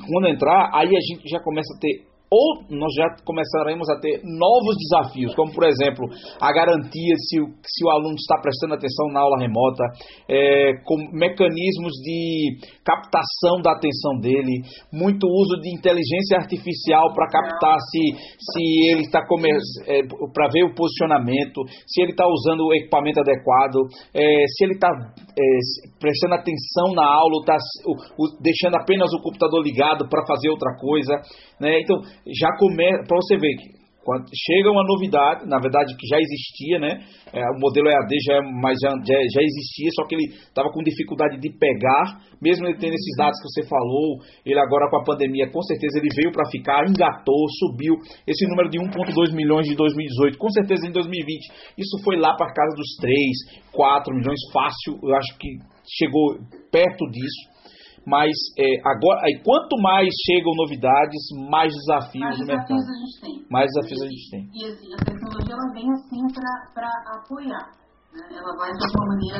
quando entrar, aí a gente já começa a ter ou nós já começaremos a ter novos desafios, como por exemplo a garantia se o, se o aluno está prestando atenção na aula remota, é, com mecanismos de captação da atenção dele, muito uso de inteligência artificial para captar se, se ele está é, para ver o posicionamento, se ele está usando o equipamento adequado, é, se ele está é, prestando atenção na aula, está deixando apenas o computador ligado para fazer outra coisa, né? Então já começa, para você ver que quando chega uma novidade, na verdade que já existia, né? É, o modelo EAD já, é, mas já, já, já existia, só que ele estava com dificuldade de pegar, mesmo ele tendo esses dados que você falou, ele agora com a pandemia, com certeza ele veio para ficar, engatou, subiu. Esse número de 1,2 milhões de 2018, com certeza em 2020 isso foi lá para casa dos 3, 4 milhões fácil, eu acho que chegou perto disso mas é, agora, aí, quanto mais chegam novidades, mais desafios mais no desafios mercado. A gente tem. Mais desafios a gente tem. E assim, a tecnologia ela vem assim para apoiar. Né? Ela vai de alguma maneira,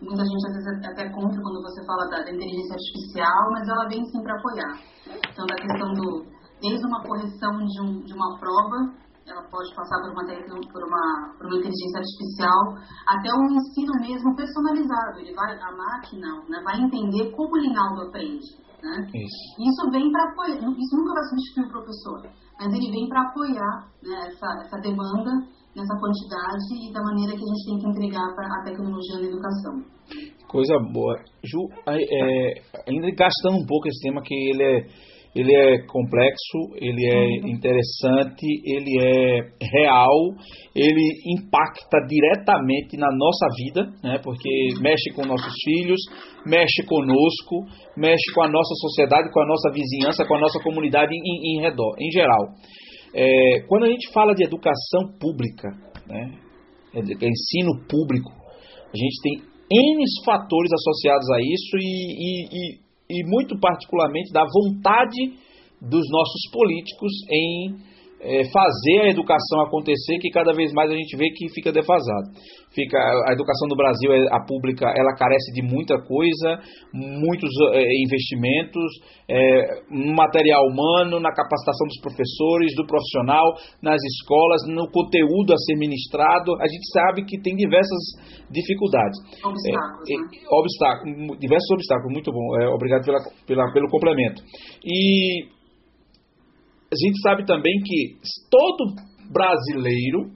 muita gente às vezes até contra quando você fala da, da inteligência artificial, mas ela vem sim para apoiar. Então, da questão do, desde uma correção de, um, de uma prova, ela pode passar por uma, por uma, por uma inteligência artificial, até um ensino mesmo personalizado. Ele vai, a máquina né, vai entender como o Linaldo aprende. Né? Isso. isso vem para apoiar, isso nunca vai substituir o professor, mas ele vem para apoiar né, essa, essa demanda nessa quantidade e da maneira que a gente tem que entregar para a tecnologia na educação. Coisa boa. Ju, é, ainda gastando um pouco esse tema que ele é ele é complexo, ele é uhum. interessante, ele é real, ele impacta diretamente na nossa vida, né, porque mexe com nossos filhos, mexe conosco, mexe com a nossa sociedade, com a nossa vizinhança, com a nossa comunidade em, em redor, em geral. É, quando a gente fala de educação pública, né, é ensino público, a gente tem N fatores associados a isso e, e, e e muito particularmente da vontade dos nossos políticos em é, fazer a educação acontecer, que cada vez mais a gente vê que fica defasado. Fica, a educação do Brasil, é, a pública, ela carece de muita coisa, muitos é, investimentos, é, no material humano, na capacitação dos professores, do profissional, nas escolas, no conteúdo a ser ministrado. A gente sabe que tem diversas dificuldades. Obstáculos. É, né? obstáculos diversos obstáculos, muito bom. É, obrigado pela, pela, pelo complemento. E a gente sabe também que todo brasileiro,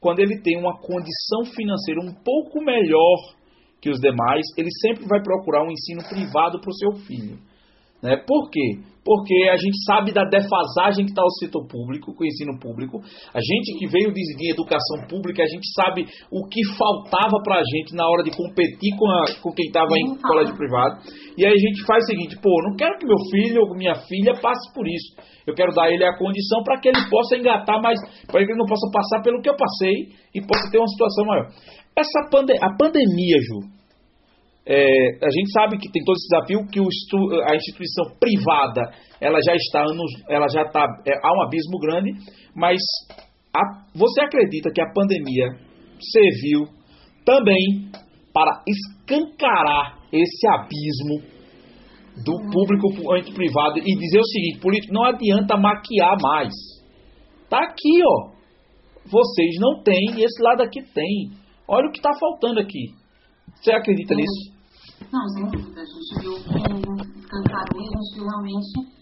quando ele tem uma condição financeira um pouco melhor que os demais, ele sempre vai procurar um ensino privado para o seu filho. Né? Por quê? Porque a gente sabe da defasagem que está o setor público, com o ensino público. A gente que veio de, de educação pública, a gente sabe o que faltava para a gente na hora de competir com, a, com quem estava em colégio privado. E aí a gente faz o seguinte: pô, não quero que meu filho ou minha filha passe por isso. Eu quero dar a ele a condição para que ele possa engatar mais, para que ele não possa passar pelo que eu passei e possa ter uma situação maior. Essa pande a pandemia, Ju, é, a gente sabe que tem todo esse desafio que a instituição privada ela já está anos, ela já está é, há um abismo grande, mas a, você acredita que a pandemia serviu também para escancarar esse abismo do público ante privado e dizer o seguinte, político, não adianta maquiar mais. Tá aqui, ó. Vocês não têm, esse lado aqui tem. Olha o que está faltando aqui. Você acredita uhum. nisso? Não, sem dúvida. A gente viu com aí, a gente viu realmente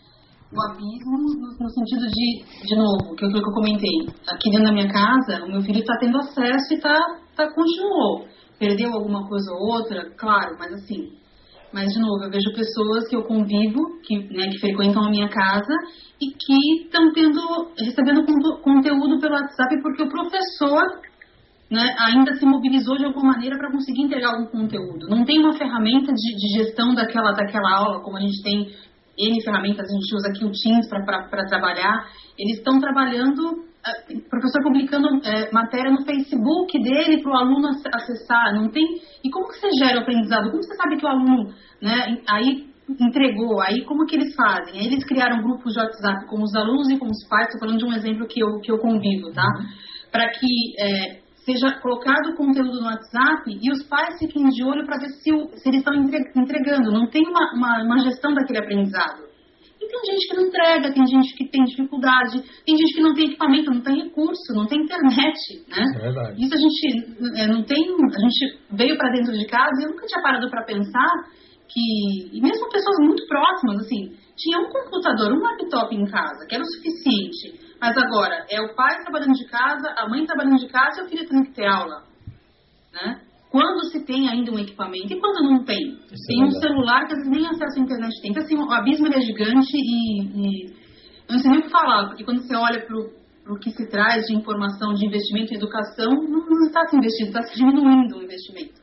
o abismo no, no, sentido de, de novo, que foi o que eu comentei. Aqui dentro da minha casa, o meu filho está tendo acesso e tá, tá, continuou. Perdeu alguma coisa ou outra, claro, mas assim. Mas, de novo, eu vejo pessoas que eu convivo, que, né, que frequentam a minha casa e que estão recebendo conteúdo pelo WhatsApp porque o professor né, ainda se mobilizou de alguma maneira para conseguir entregar algum conteúdo. Não tem uma ferramenta de, de, gestão daquela, daquela aula, como a gente tem N ferramentas, a gente usa aqui o Teams para trabalhar. Eles estão trabalhando, o eh, professor publicando é, matéria no Facebook dele para o aluno acessar. Não tem. E como que você gera o aprendizado? Como você sabe que o aluno né, aí entregou? Aí como que eles fazem? Aí eles criaram grupos de WhatsApp com os alunos e com os pais. Estou falando de um exemplo que eu, que eu convivo, tá? Uhum. Para que é, seja colocado o conteúdo no WhatsApp e os pais fiquem de olho para ver se, o, se, eles estão entregando. Não tem uma, uma, uma, gestão daquele aprendizado. E tem gente que não entrega, tem gente que tem dificuldade, tem gente que não tem equipamento, não tem recurso, não tem internet, né? É verdade. Isso a gente é, não tem, a gente veio para dentro de casa e eu nunca tinha parado para pensar que, e mesmo pessoas muito próximas, assim, tinha um computador, um laptop em casa, que era o suficiente mas agora, é o pai trabalhando de casa, a mãe trabalhando de casa e o filho tendo que ter aula. Né? Quando se tem ainda um equipamento e quando não tem? Isso tem é um celular que às vezes nem acesso à internet tem. Então, assim, o abismo é gigante e, e, eu não sei nem o que falar, porque quando você olha para o que se traz de informação, de investimento em educação, não, não está se investindo, está se diminuindo o investimento.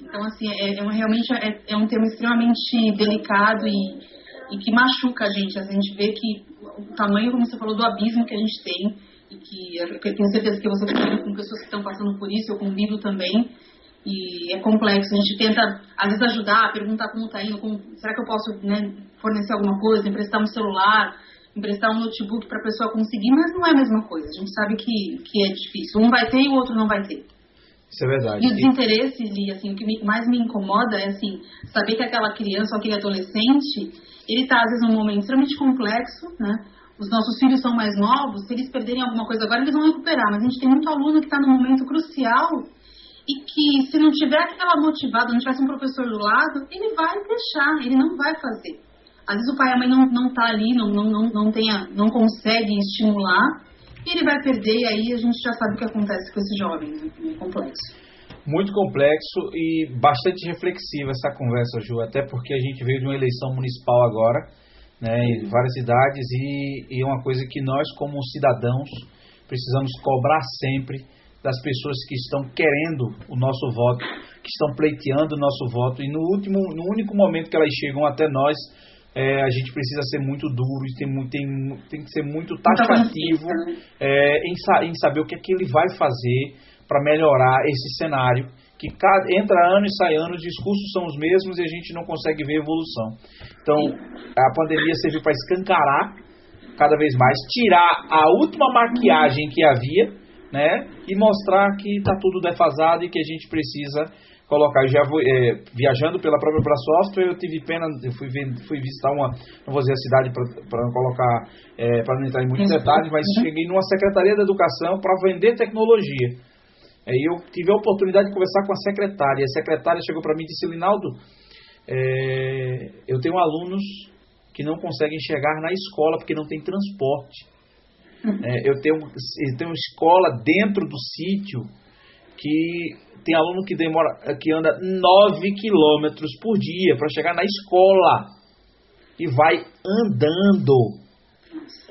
Então, assim, é, é realmente é, é, um tema extremamente delicado e, e que machuca a gente. A gente vê que o tamanho, como você falou, do abismo que a gente tem e que eu tenho certeza que você convive com pessoas que estão passando por isso, eu convivo também e é complexo. A gente tenta, às vezes, ajudar, perguntar como está indo, como, será que eu posso né, fornecer alguma coisa, emprestar um celular, emprestar um notebook para a pessoa conseguir, mas não é a mesma coisa. A gente sabe que, que é difícil. Um vai ter e o outro não vai ter. Isso é verdade. E o desinteresse, Li, assim, o que mais me incomoda é assim, saber que aquela criança ou aquele adolescente ele está, às vezes, num momento extremamente complexo, né? Os nossos filhos são mais novos, se eles perderem alguma coisa agora, eles vão recuperar. Mas a gente tem muito aluno que está num momento crucial e que, se não tiver aquela motivada, não tivesse um professor do lado, ele vai deixar, ele não vai fazer. Às vezes o pai e a mãe não, não tá ali, não, não, não, não, tenha, não consegue estimular, e ele vai perder, e aí a gente já sabe o que acontece com esse jovem, né? Complexo muito complexo e bastante reflexiva essa conversa, Ju, até porque a gente veio de uma eleição municipal agora, né, em várias cidades, e, é uma coisa que nós, como cidadãos, precisamos cobrar sempre das pessoas que estão querendo o nosso voto, que estão pleiteando o nosso voto, e no último, no único momento que elas chegam até nós, é, a gente precisa ser muito duro e tem, tem, tem que ser muito taxativo é, em, em saber o que é que ele vai fazer, para melhorar esse cenário, que cada, entra ano e sai ano, os discursos são os mesmos e a gente não consegue ver evolução. Então, a pandemia serviu para escancarar cada vez mais, tirar a última maquiagem que havia, né, e mostrar que está tudo defasado e que a gente precisa colocar. Já vou, é, viajando pela própria Software, eu tive pena, eu fui, fui visitar uma, não vou dizer a cidade para não colocar, é, para não entrar em muitos detalhes, mas uhum. cheguei numa Secretaria da Educação para vender tecnologia. Aí eu tive a oportunidade de conversar com a secretária. A secretária chegou para mim e disse: Linaldo, é, eu tenho alunos que não conseguem chegar na escola porque não tem transporte. É, eu, tenho, eu tenho escola dentro do sítio que tem aluno que demora, que anda 9 quilômetros por dia para chegar na escola. e vai andando.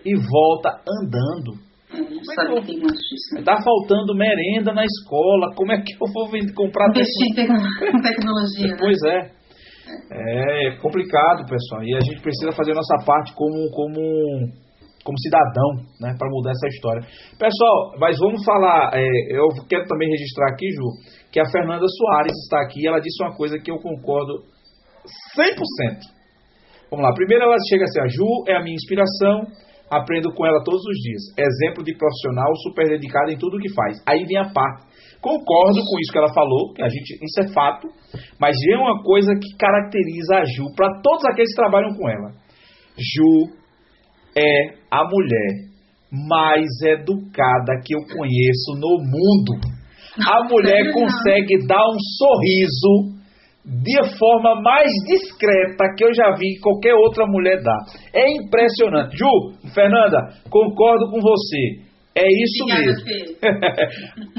E volta andando. É, sabe que tem muito disso. né? Tá faltando merenda na escola. Como é que eu vou vender- comprar Investir em tecno- em tecnologia, né? Pois é. É complicado, pessoal. E a gente precisa fazer a nossa parte como, como, como cidadão, né? Para mudar essa história. Pessoal, mas vamos falar. é, eu quero também registrar aqui, Ju, que a Fernanda Soares está aqui. e Ela disse uma coisa que eu concordo 100%. Vamos lá. Primeiro ela chega assim: a Ju é a minha inspiração. Aprendo com ela todos os dias. Exemplo de profissional super dedicada em tudo que faz. Aí vem a parte. Concordo com isso que ela falou, que a gente, isso é fato, mas é uma coisa que caracteriza a Ju para todos aqueles que trabalham com ela. Ju é a mulher mais educada que eu conheço no mundo. A mulher consegue dar um sorriso de forma mais discreta que eu já vi qualquer outra mulher dar. É impressionante. Ju, Fernanda, concordo com você. É isso Obrigada, mesmo.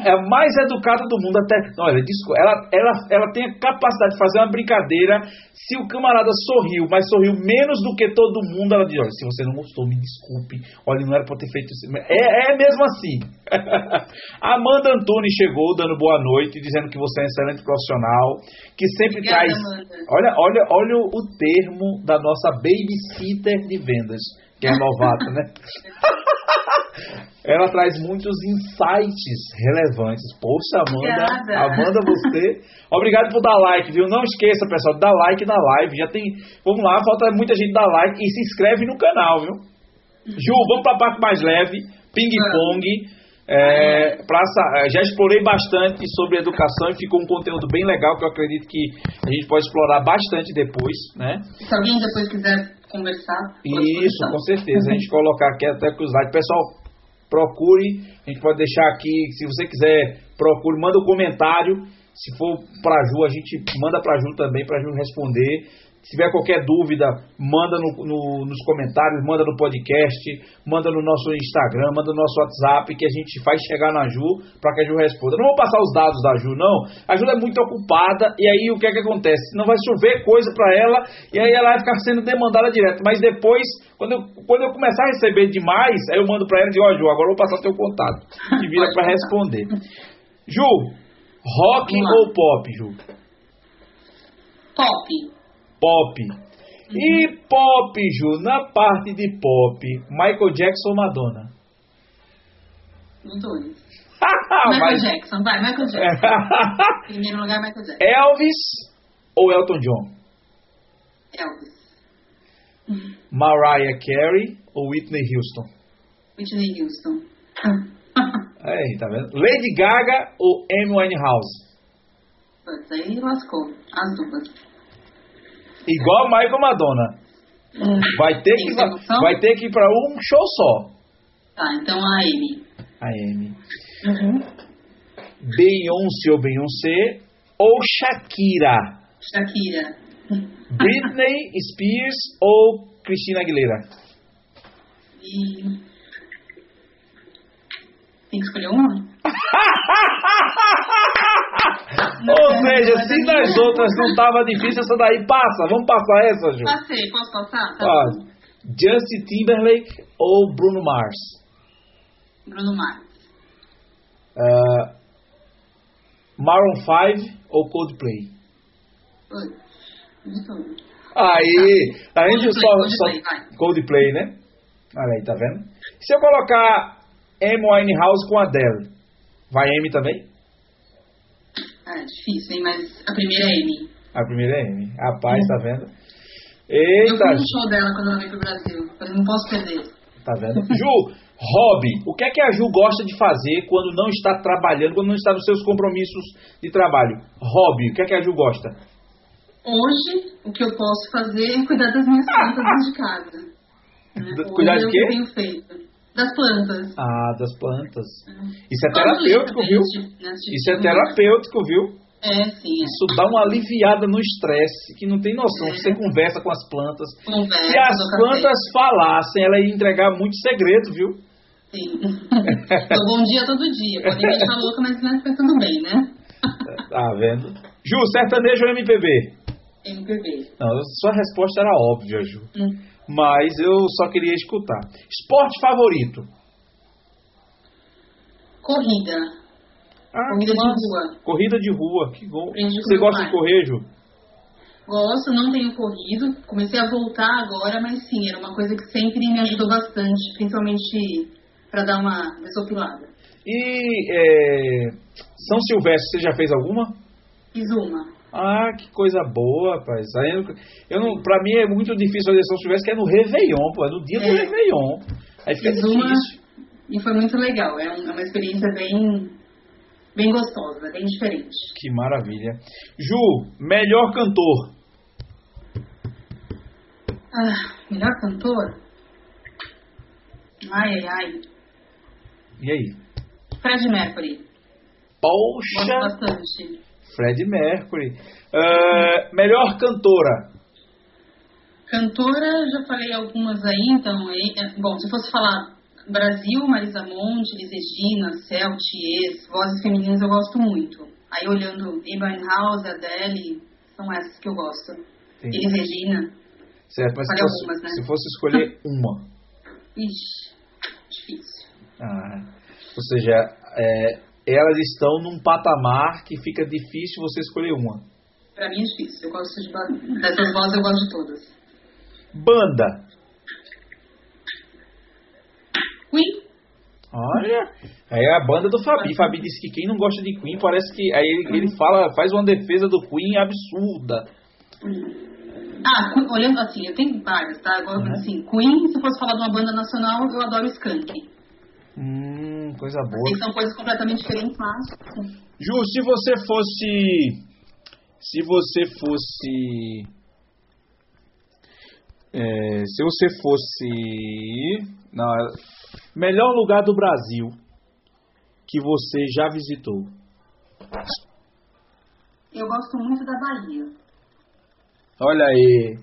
É a mais educada do mundo até. Não, olha, desco- ela, ela, ela tem a capacidade de fazer uma brincadeira. Se o camarada sorriu, mas sorriu menos do que todo mundo, ela diz: olha, se você não gostou, me desculpe. Olha, não era pra eu ter feito isso. É, é mesmo assim. Amanda Antunes chegou dando boa noite, dizendo que você é um excelente profissional, que sempre Obrigada, traz. Amanda. Olha, olha, olha o termo da nossa babysitter de vendas, que é novata, né? Ela traz muitos insights relevantes. Poxa, Amanda, Obrigada. Amanda, você. Obrigado por dar like, viu? Não esqueça, pessoal, dá like na live. Já tem. Vamos lá, falta muita gente dar like e se inscreve no canal, viu? Ju, vamos para a parte mais leve, ping-pong. É, praça, já explorei bastante sobre educação e ficou um conteúdo bem legal que eu acredito que a gente pode explorar bastante depois, né? Se alguém depois quiser conversar, Isso, com certeza. A gente colocar aqui até com os likes. Pessoal, procure. A gente pode deixar aqui, se você quiser, procure, manda um comentário. Se for pra Ju, a gente manda pra Ju também, pra Ju responder. Se tiver qualquer dúvida, manda no- no- nos comentários, manda no podcast, manda no nosso Instagram, manda no nosso WhatsApp, que a gente faz chegar na Ju para que a Ju responda. Não vou passar os dados da Ju, não. A Ju é muito ocupada e aí o que é que acontece? Não vai chover coisa para ela e aí ela vai ficar sendo demandada direto. Mas depois, quando eu, quando eu começar a receber demais, aí eu mando para ela e digo, ó Ju, agora eu vou passar teu contato. E vira para responder. Ju, rock ou pop, Ju? Top. Pop. E pop, Ju, na parte de pop, Michael Jackson ou Madonna? Os dois. Michael Mas- Jackson, vai, Michael Jackson. Primeiro lugar, Michael Jackson. Elvis ou Elton John? Elvis. Mariah Carey ou Whitney Houston? Whitney Houston. Aí, tá vendo? Lady Gaga ou Amy Winehouse? Putz, aí lascou. As duas. Igual Michael Madonna. Vai ter que, vai ter que ir pra um show só. Tá, então a Amy. A Amy. Uhum. Beyoncé ou Beyoncé ou Shakira? Shakira. Britney Spears ou Christina Aguilera? E... Tem que escolher uma? Ou seja, se nas outras não tava difícil, essa daí passa. Vamos passar essa, Ju? Passei, posso passar? Tá bom. Justin Timberlake ou Bruno Mars? Bruno Mars. Ah, Maroon 5 ou Coldplay? Tudo. Aí, a gente Coldplay, só, Coldplay, só. Coldplay, né? Olha aí, tá vendo? Se eu colocar Amy Winehouse com Adele, vai Amy também? É difícil, hein? Mas a primeira é Amy. A primeira é Amy. Rapaz, tá vendo? Eu Eita, fui no show dela quando ela veio pro Brasil. Falei, não posso perder. tá vendo? Ju, hobby. O que é que a Ju gosta de fazer quando não está trabalhando, quando não está nos seus compromissos de trabalho? Hobby. O que é que a Ju gosta? Hoje, o que eu posso fazer é cuidar das minhas plantas dentro de casa. Né? Hoje cuidar de é o quê? eu tenho feito. Das plantas. Ah, das plantas. Hum. Isso é terapêutico, viu? de Isso é terapêutico, viu? É, sim. É. Isso dá uma aliviada no estresse, que não tem noção. Você conversa com as plantas. Conversa, Se as plantas falassem, ela ia entregar muito segredo, viu? Sim. Dou bom dia todo dia. Podem me achar louca, mas não é tudo bem, né? Tá vendo? Ju, sertanejo ou MPB? MPB. Não, sua resposta era óbvia, Ju. Hum. Mas eu só queria escutar. Esporte favorito? Corrida. Ah, Corrida de rua. Corrida de rua, que bom. Você gosta pai. de correr, Ju? Gosto, não tenho corrido. Comecei a voltar agora, mas sim, era uma coisa que sempre me ajudou bastante, principalmente para dar uma desopilada. E é, São Silvestre, você já fez alguma? Fiz uma. Ah, que coisa boa, rapaz. Aí eu, eu não, pra mim é muito difícil fazer São Silvestre, que é no Réveillon, pô, é no dia do É. Réveillon. Aí fica Fiz uma difícil. e foi muito legal. É é uma experiência bem, bem gostosa, bem diferente. Que maravilha. Ju, melhor cantor. Ah, melhor cantor? Ai, ai, ai. E aí? Fred Mercury. Gosto Poxa, bastante. Fred Mercury. Ah, melhor cantora. Cantora, já falei algumas aí, então, é- é- bom, se fosse falar Brasil, Marisa Monte, Elis Regina, Cel, Ties, vozes femininas eu gosto muito. Aí olhando Amy House, Adele, são essas que eu gosto. Entendi. Elis Regina, Certo, mas se fosse, algumas, né? se fosse escolher uma. ixi, difícil. Ah, ou seja, é, elas estão num patamar que fica difícil você escolher uma. Pra mim é difícil, eu gosto de, ba- dessas vozes eu gosto de todas. Banda. Queen, Olha, aí é a banda do Fabi. Fabi disse que quem não gosta de Queen parece que. Aí ele, ele fala, faz uma defesa do Queen absurda. ah, Queen- olhando assim, eu tenho várias, tá? Agora, Uhum. assim, Queen, se fosse falar de uma banda nacional, eu adoro Skank. Hum, coisa boa. que são coisas completamente diferentes, mas... sim. Ju, se você fosse. Se você fosse. é, se você fosse. Não, melhor lugar do Brasil que você já visitou. Eu gosto muito da Bahia. Olha aí.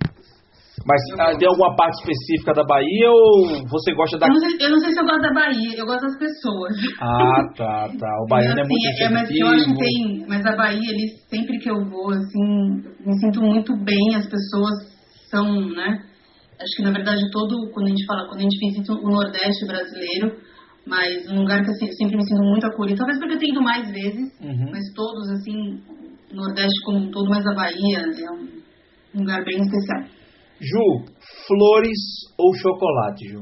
Mas ah, tem alguma parte específica da Bahia ou você gosta da. Eu não, sei, eu não sei se eu gosto da Bahia, eu gosto das pessoas. Ah, tá, tá. O baiano é Assim, muito é, mas eu acho que tem, mas a Bahia, ali, sempre que eu vou, assim, me sinto muito bem, as pessoas são, né? Acho que na verdade todo, quando a gente fala, quando a gente visita o Nordeste brasileiro, mas um lugar que eu sempre me sinto muito acolhido, talvez porque eu tenho ido mais vezes, Uhum. mas todos, assim, Nordeste como um todo, mas a Bahia é um lugar bem especial. Ju, flores ou chocolate, Ju?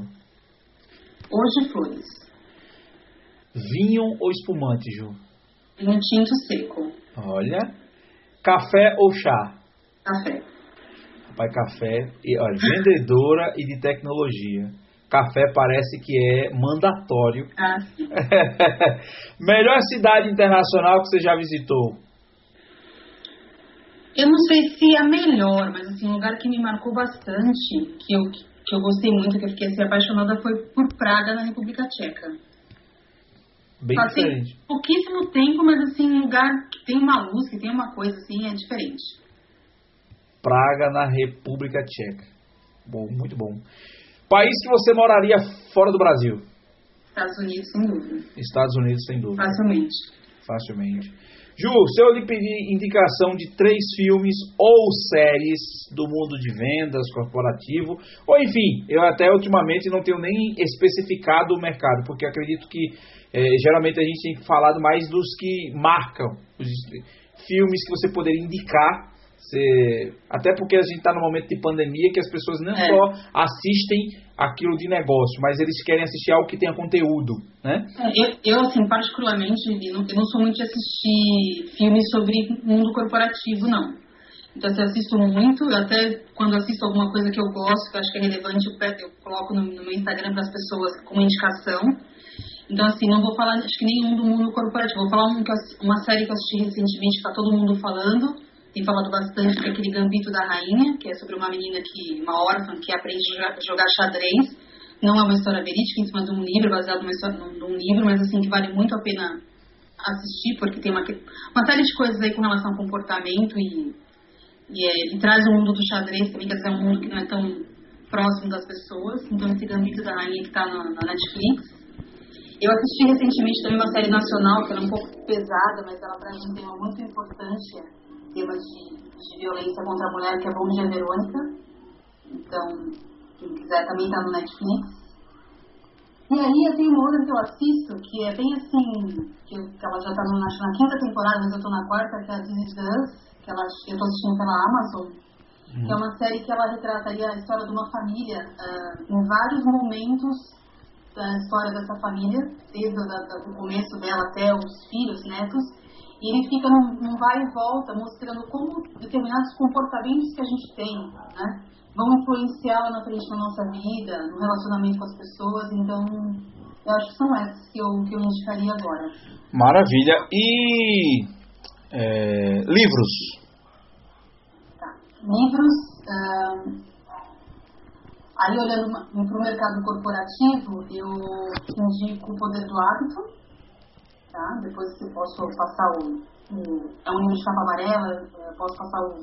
Hoje, flores. Vinho ou espumante, Ju? Um tinto seco. Olha. Café ou chá? Café. Rapaz, café. E, olha, vendedora e de tecnologia. Café parece que é mandatório. Ah, sim. Melhor cidade internacional que você já visitou? Eu não sei se é a melhor, mas assim, um lugar que me marcou bastante, que eu, que eu gostei muito, que eu fiquei assim, apaixonada, foi por Praga, na República Tcheca. Bem Passei diferente. pouquíssimo tempo, mas assim, um lugar que tem uma luz, que tem uma coisa assim, é diferente. Praga na República Tcheca. Bom, muito bom. País que você moraria fora do Brasil? Estados Unidos, sem dúvida. Estados Unidos, sem dúvida. Facilmente. Facilmente. Ju, se eu lhe pedir indicação de três filmes ou séries do mundo de vendas, corporativo, ou enfim, eu até ultimamente não tenho nem especificado o mercado, porque acredito que eh, geralmente a gente tem falado mais dos que marcam, os filmes que você poderia indicar, se- até porque a gente está no momento de pandemia que as pessoas não É. só assistem aquilo de negócio, mas eles querem assistir algo que tenha conteúdo, né? Eu, eu, assim, particularmente, eu não, eu não sou muito de assistir filmes sobre mundo corporativo, não. Então, assim, eu assisto muito, até quando assisto alguma coisa que eu gosto, que eu acho que é relevante, eu, eu coloco no, no meu Instagram para as pessoas como indicação. Então, assim, não vou falar, acho que nenhum do mundo corporativo. Vou falar um eu uma série que eu assisti recentemente, que tá todo mundo falando, tem falado bastante, que é aquele Gambito da Rainha, que é sobre uma menina que, uma órfã, que aprende a jogar, xadrez. Não é uma história verídica, em cima de um livro, baseado história, num, livro, mas assim, que vale muito a pena assistir, porque tem uma, uma série de coisas aí com relação ao comportamento e, e, é, traz o mundo do xadrez também, dizer, é um mundo que não é tão próximo das pessoas. Então, esse Gambito da Rainha que está na, na Netflix. Eu assisti recentemente também uma série nacional, que era um pouco pesada, mas ela traz um tema muito importante, tema de, de violência contra a mulher, que é Bom Dia Verônica. Então, quem quiser também está no Netflix. E aí eu tenho uma outra que eu assisto, que é bem assim, que, ela já está na, na quinta temporada, mas eu estou na quarta, que é a This Is que ela, eu estou assistindo pela Amazon, uhum. que é uma série que ela retrataria a história de uma família uh, em vários momentos da história dessa família, desde o começo dela até os filhos, netos, e ele fica num, num vai e volta, mostrando como determinados comportamentos que a gente tem, né? vão influenciar na frente na nossa vida, no relacionamento com as pessoas. Então, eu acho que são essas que eu, que eu indicaria agora. Maravilha. E é, livros? Tá. Livros. Uh, aí, olhando para o mercado corporativo, eu indico o Poder do Hábito. Tá? Depois eu posso passar o. É um livro de capa amarela, posso passar o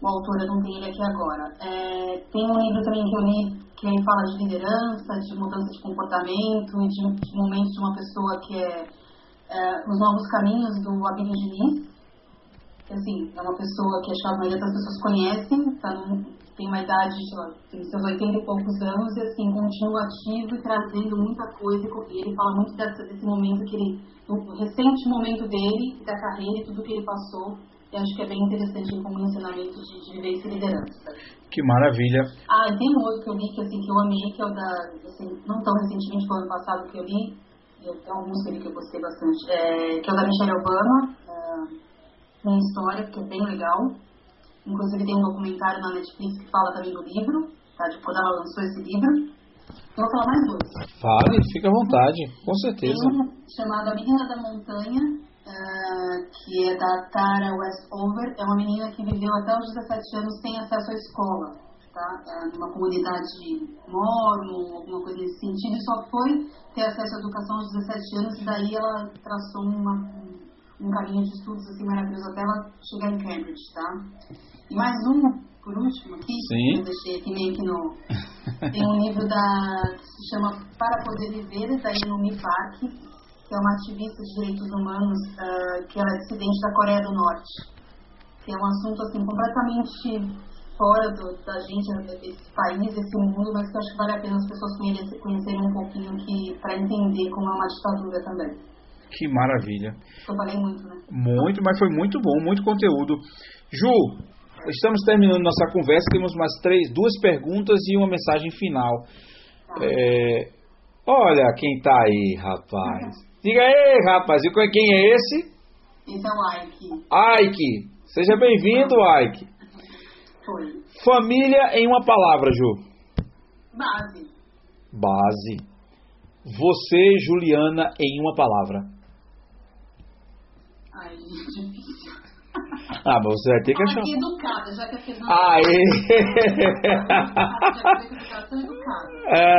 o autor, eu não tenho ele aqui agora. É, tem um livro também que eu li que fala de liderança, de mudança de comportamento, de, de momentos de uma pessoa que é, é Os Novos Caminhos, do Abílio Diniz. Que, assim, é uma pessoa que acho que a maioria das pessoas conhecem, tá num, tem uma idade, sei lá, tem seus 80 e poucos anos, e assim, continua ativo e trazendo muita coisa. E ele fala muito desse, desse momento que ele, do recente momento dele, da carreira e tudo que ele passou eu acho que é bem interessante como ensinamento de, de vivência e liderança. Que maravilha. Ah, tem um outro que eu li que, assim, que eu amei, que é o da, assim, não tão recentemente, foi ano passado que eu li, tenho alguns que eu li que eu gostei bastante, é, que é o da Michelle Obama, é, uma história que é bem legal. Inclusive tem um documentário na Netflix que fala também do livro, tá? De quando ela lançou esse livro. Eu vou falar mais dois. Fale, fica à vontade, com certeza. Tem um chamado A Menina da Montanha, uh, que é da Tara Westover. É uma menina que viveu até os 17 anos sem acesso à escola, tá? Uh, numa comunidade mormon, alguma coisa nesse sentido, e só foi ter acesso à educação aos 17 anos, e daí ela traçou uma, um caminho de estudos assim maravilhoso até ela chegar em Cambridge, tá? E mais um, por último, aqui, Sim. que eu deixei aqui meio que no... Tem um livro da, que se chama Para Poder Viver, da Inumi Park, que é uma ativista de direitos humanos, uh, que ela é dissidente da Coreia do Norte. Que é um assunto assim completamente fora do, da gente, desse país, desse mundo, mas que eu acho que vale a pena as pessoas conhecerem um pouquinho para entender como é uma ditadura também. Que maravilha. Falei muito, né? Muito, mas foi muito bom, muito conteúdo. Ju, estamos terminando nossa conversa, temos mais três, duas perguntas e uma mensagem final. Tá. É, olha quem está aí, rapaz. Diga aí, rapaz, e quem é esse? Esse é o Ike. Ike, seja bem-vindo, Ike. Foi. Família em uma palavra, Ju. Base. Base. Você, Juliana, em uma palavra. Ai, difícil. Ah, mas você vai ter que achar. Educada, já que eu fiz uma. Aê! É,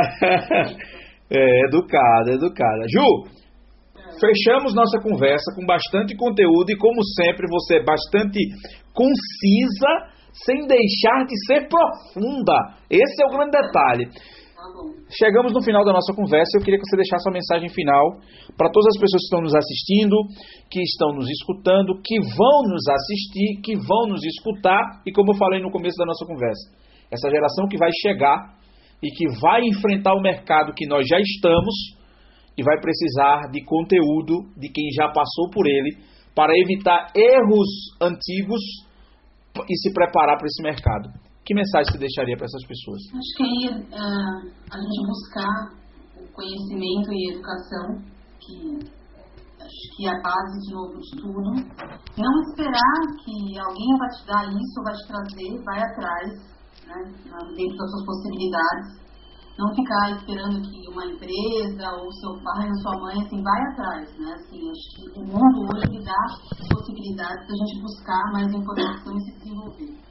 é, educada, educada. Ju, Fechamos nossa conversa com bastante conteúdo e, como sempre, você é bastante concisa, sem deixar de ser profunda. Esse é o grande detalhe. Chegamos no final da nossa conversa. Eu queria que você deixasse a mensagem final para todas as pessoas que estão nos assistindo, que estão nos escutando, que vão nos assistir, que vão nos escutar e, como eu falei no começo da nossa conversa, essa geração que vai chegar e que vai enfrentar o mercado que nós já estamos e vai precisar de conteúdo de quem já passou por ele para evitar erros antigos e se preparar para esse mercado. Que mensagem você deixaria para essas pessoas? Acho que aí uh, a gente buscar o conhecimento e educação, que acho que é a base de novo de tudo. Não esperar que alguém vai te dar isso, vai te trazer, vai atrás, né, dentro das suas possibilidades não ficar esperando que uma empresa ou seu pai ou sua mãe assim vai atrás, né? Assim, acho que o mundo hoje dá possibilidades da gente buscar mais informação e se desenvolver.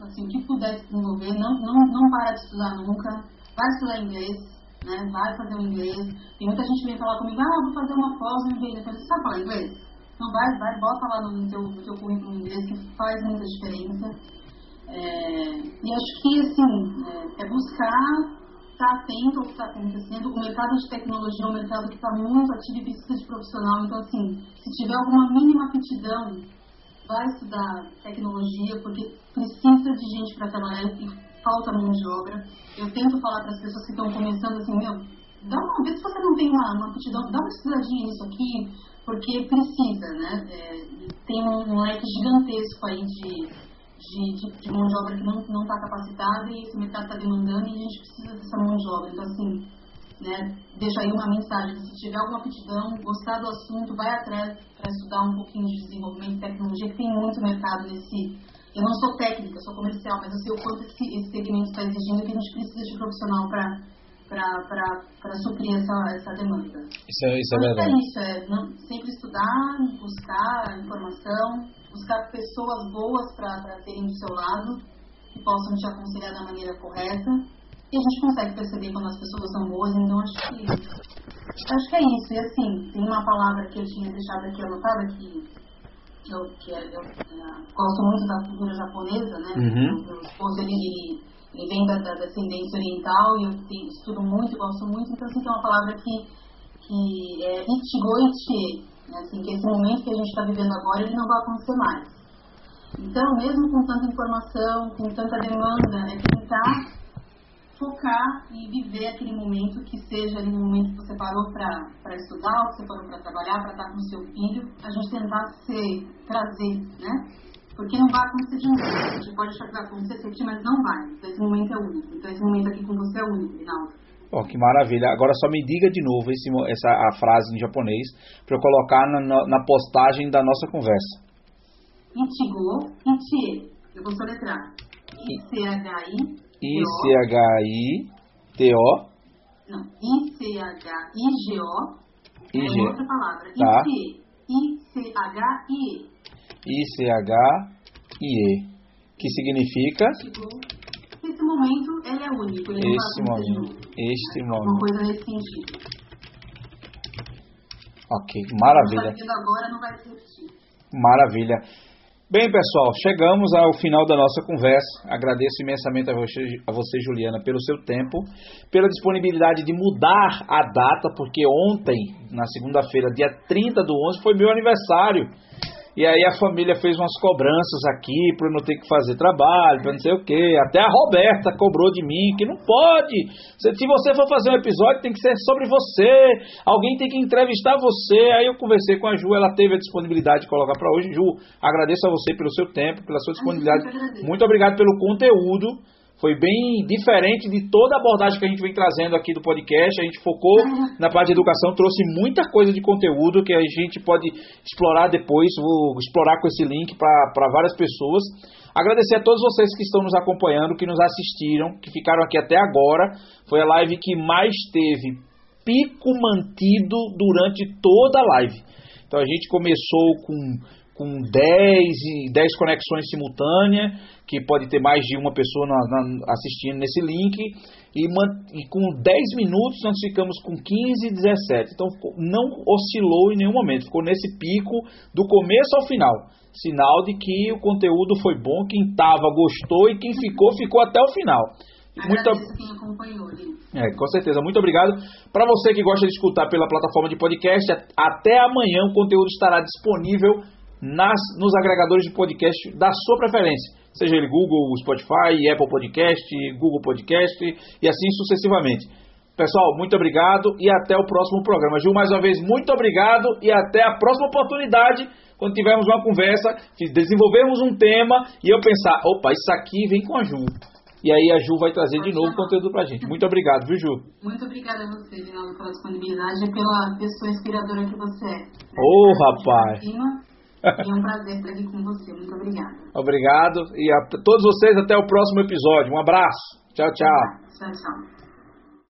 Assim, o que puder se desenvolver, não, não, não para de estudar nunca, vai estudar inglês, né? Vai fazer o inglês. Tem muita gente que vem falar comigo, ah, vou fazer uma pós no inglês. Falo, você sabe falar inglês? Então vai, vai, bota lá no teu, no teu currículo inglês que faz muita diferença. É, e acho que assim, é, é buscar estar atento ao que está acontecendo. O mercado de tecnologia é um mercado que está muito ativo e precisa de profissional. Então, assim, se tiver alguma mínima aptidão, vai estudar tecnologia, porque precisa de gente para trabalhar e falta mão de obra. Eu tento falar para as pessoas que estão começando assim, meu, dá uma vez se você não tem uma, uma aptidão, dá uma estudadinha nisso aqui, porque precisa, né? É, tem um, leque gigantesco aí de, de, de, de, mão de obra que não está capacitada e esse mercado está demandando e a gente precisa dessa mão de obra. Então, assim, né, deixa aí uma mensagem. Se tiver alguma aptidão, gostar do assunto, vai atrás para estudar um pouquinho de desenvolvimento de tecnologia, que tem muito mercado nesse. Eu não sou técnica, sou comercial, mas eu sei o quanto esse, esse segmento está exigindo que a gente precisa de profissional para suprir essa, essa demanda. Isso é, isso é verdade. É isso, é não, sempre estudar, buscar informação, buscar pessoas boas para terem do seu lado, que possam te aconselhar da maneira correta e a gente consegue perceber quando as pessoas são boas, então acho que acho que é isso. E assim, tem uma palavra que eu tinha deixado aqui anotada que eu, que é, eu, eu gosto muito da cultura japonesa, né? Uhum. Meu esposo ele, ele, vem da, da, descendência oriental e eu estudo muito, gosto muito, então assim, tem uma palavra que, que é Ichigo Ichie, né? assim, que esse momento que a gente está vivendo agora ele não vai acontecer mais. Então, mesmo com tanta informação, com tanta demanda, é tentar focar e viver aquele momento que seja ali no momento que você parou para estudar, ou que você parou para trabalhar, para estar com o seu filho, a gente tentar se trazer, né? Porque não vai acontecer de novo. A gente pode achar que vai acontecer, mas não vai. Então esse momento é único. Então esse momento aqui com você é único, Rinaldo. Oh, que maravilha. Agora só me diga de novo esse, essa a frase em japonês para eu colocar na, na, postagem da nossa conversa. Ichigo, Ichie. Eu vou soletrar. I-C-H-I I-C-H-I-T-O. Não, I-C-H-I-G-O. É outra palavra. Tá. I-C-H-I-E. I-C-H-I-E. Que significa? Esse momento ele é único. Ele este momento. Este momento. Uma coisa nesse sentido. Ok, maravilha. agora não vai se repetir. Maravilha. Bem, pessoal, chegamos ao final da nossa conversa. Agradeço imensamente a você, a você, Juliana, pelo seu tempo, pela disponibilidade de mudar a data, porque ontem, na segunda-feira, dia 30 do 11, foi meu aniversário. E aí a família fez umas cobranças aqui para não ter que fazer trabalho, para não sei o quê. Até a Roberta cobrou de mim que não pode. Se, se você for fazer um episódio, tem que ser sobre você. Alguém tem que entrevistar você. Aí eu conversei com a Ju, ela teve a disponibilidade de colocar para hoje. Ju, agradeço a você pelo seu tempo, pela sua disponibilidade. Muito obrigado pelo conteúdo foi bem diferente de toda a abordagem que a gente vem trazendo aqui do podcast. A gente focou na parte de educação, trouxe muita coisa de conteúdo que a gente pode explorar depois. Vou explorar com esse link para várias pessoas. Agradecer a todos vocês que estão nos acompanhando, que nos assistiram, que ficaram aqui até agora. Foi a live que mais teve pico mantido durante toda a live. Então a gente começou com com 10 e 10 conexões simultâneas, que pode ter mais de uma pessoa na, na, assistindo nesse link, e, e, com 10 minutos nós ficamos com 15 e 17. Então não oscilou em nenhum momento, ficou nesse pico do começo ao final. Sinal de que o conteúdo foi bom, quem estava gostou e quem ficou, ficou até o final. Muito... quem acompanhou. É, com certeza. Muito obrigado. Para você que gosta de escutar pela plataforma de podcast, até amanhã o conteúdo estará disponível nas, nos agregadores de podcast da sua preferência, seja ele Google, Spotify, Apple Podcast, Google Podcast e assim sucessivamente. Pessoal, muito obrigado e até o próximo programa. Gil, mais uma vez, muito obrigado e até a próxima oportunidade, quando tivermos uma conversa, desenvolvermos um tema e eu pensar, opa, isso aqui vem com a Ju. E aí a Ju vai trazer de novo conteúdo pra gente. Muito obrigado, viu, Ju? Muito obrigada a você, Ginaldo, pela disponibilidade e pela pessoa inspiradora que você é. Ô, oh, rapaz! É um prazer estar aqui com você. Muito obrigada. Obrigado. E a todos vocês, até o próximo episódio. Um abraço. Tchau, tchau. Tchau, tchau.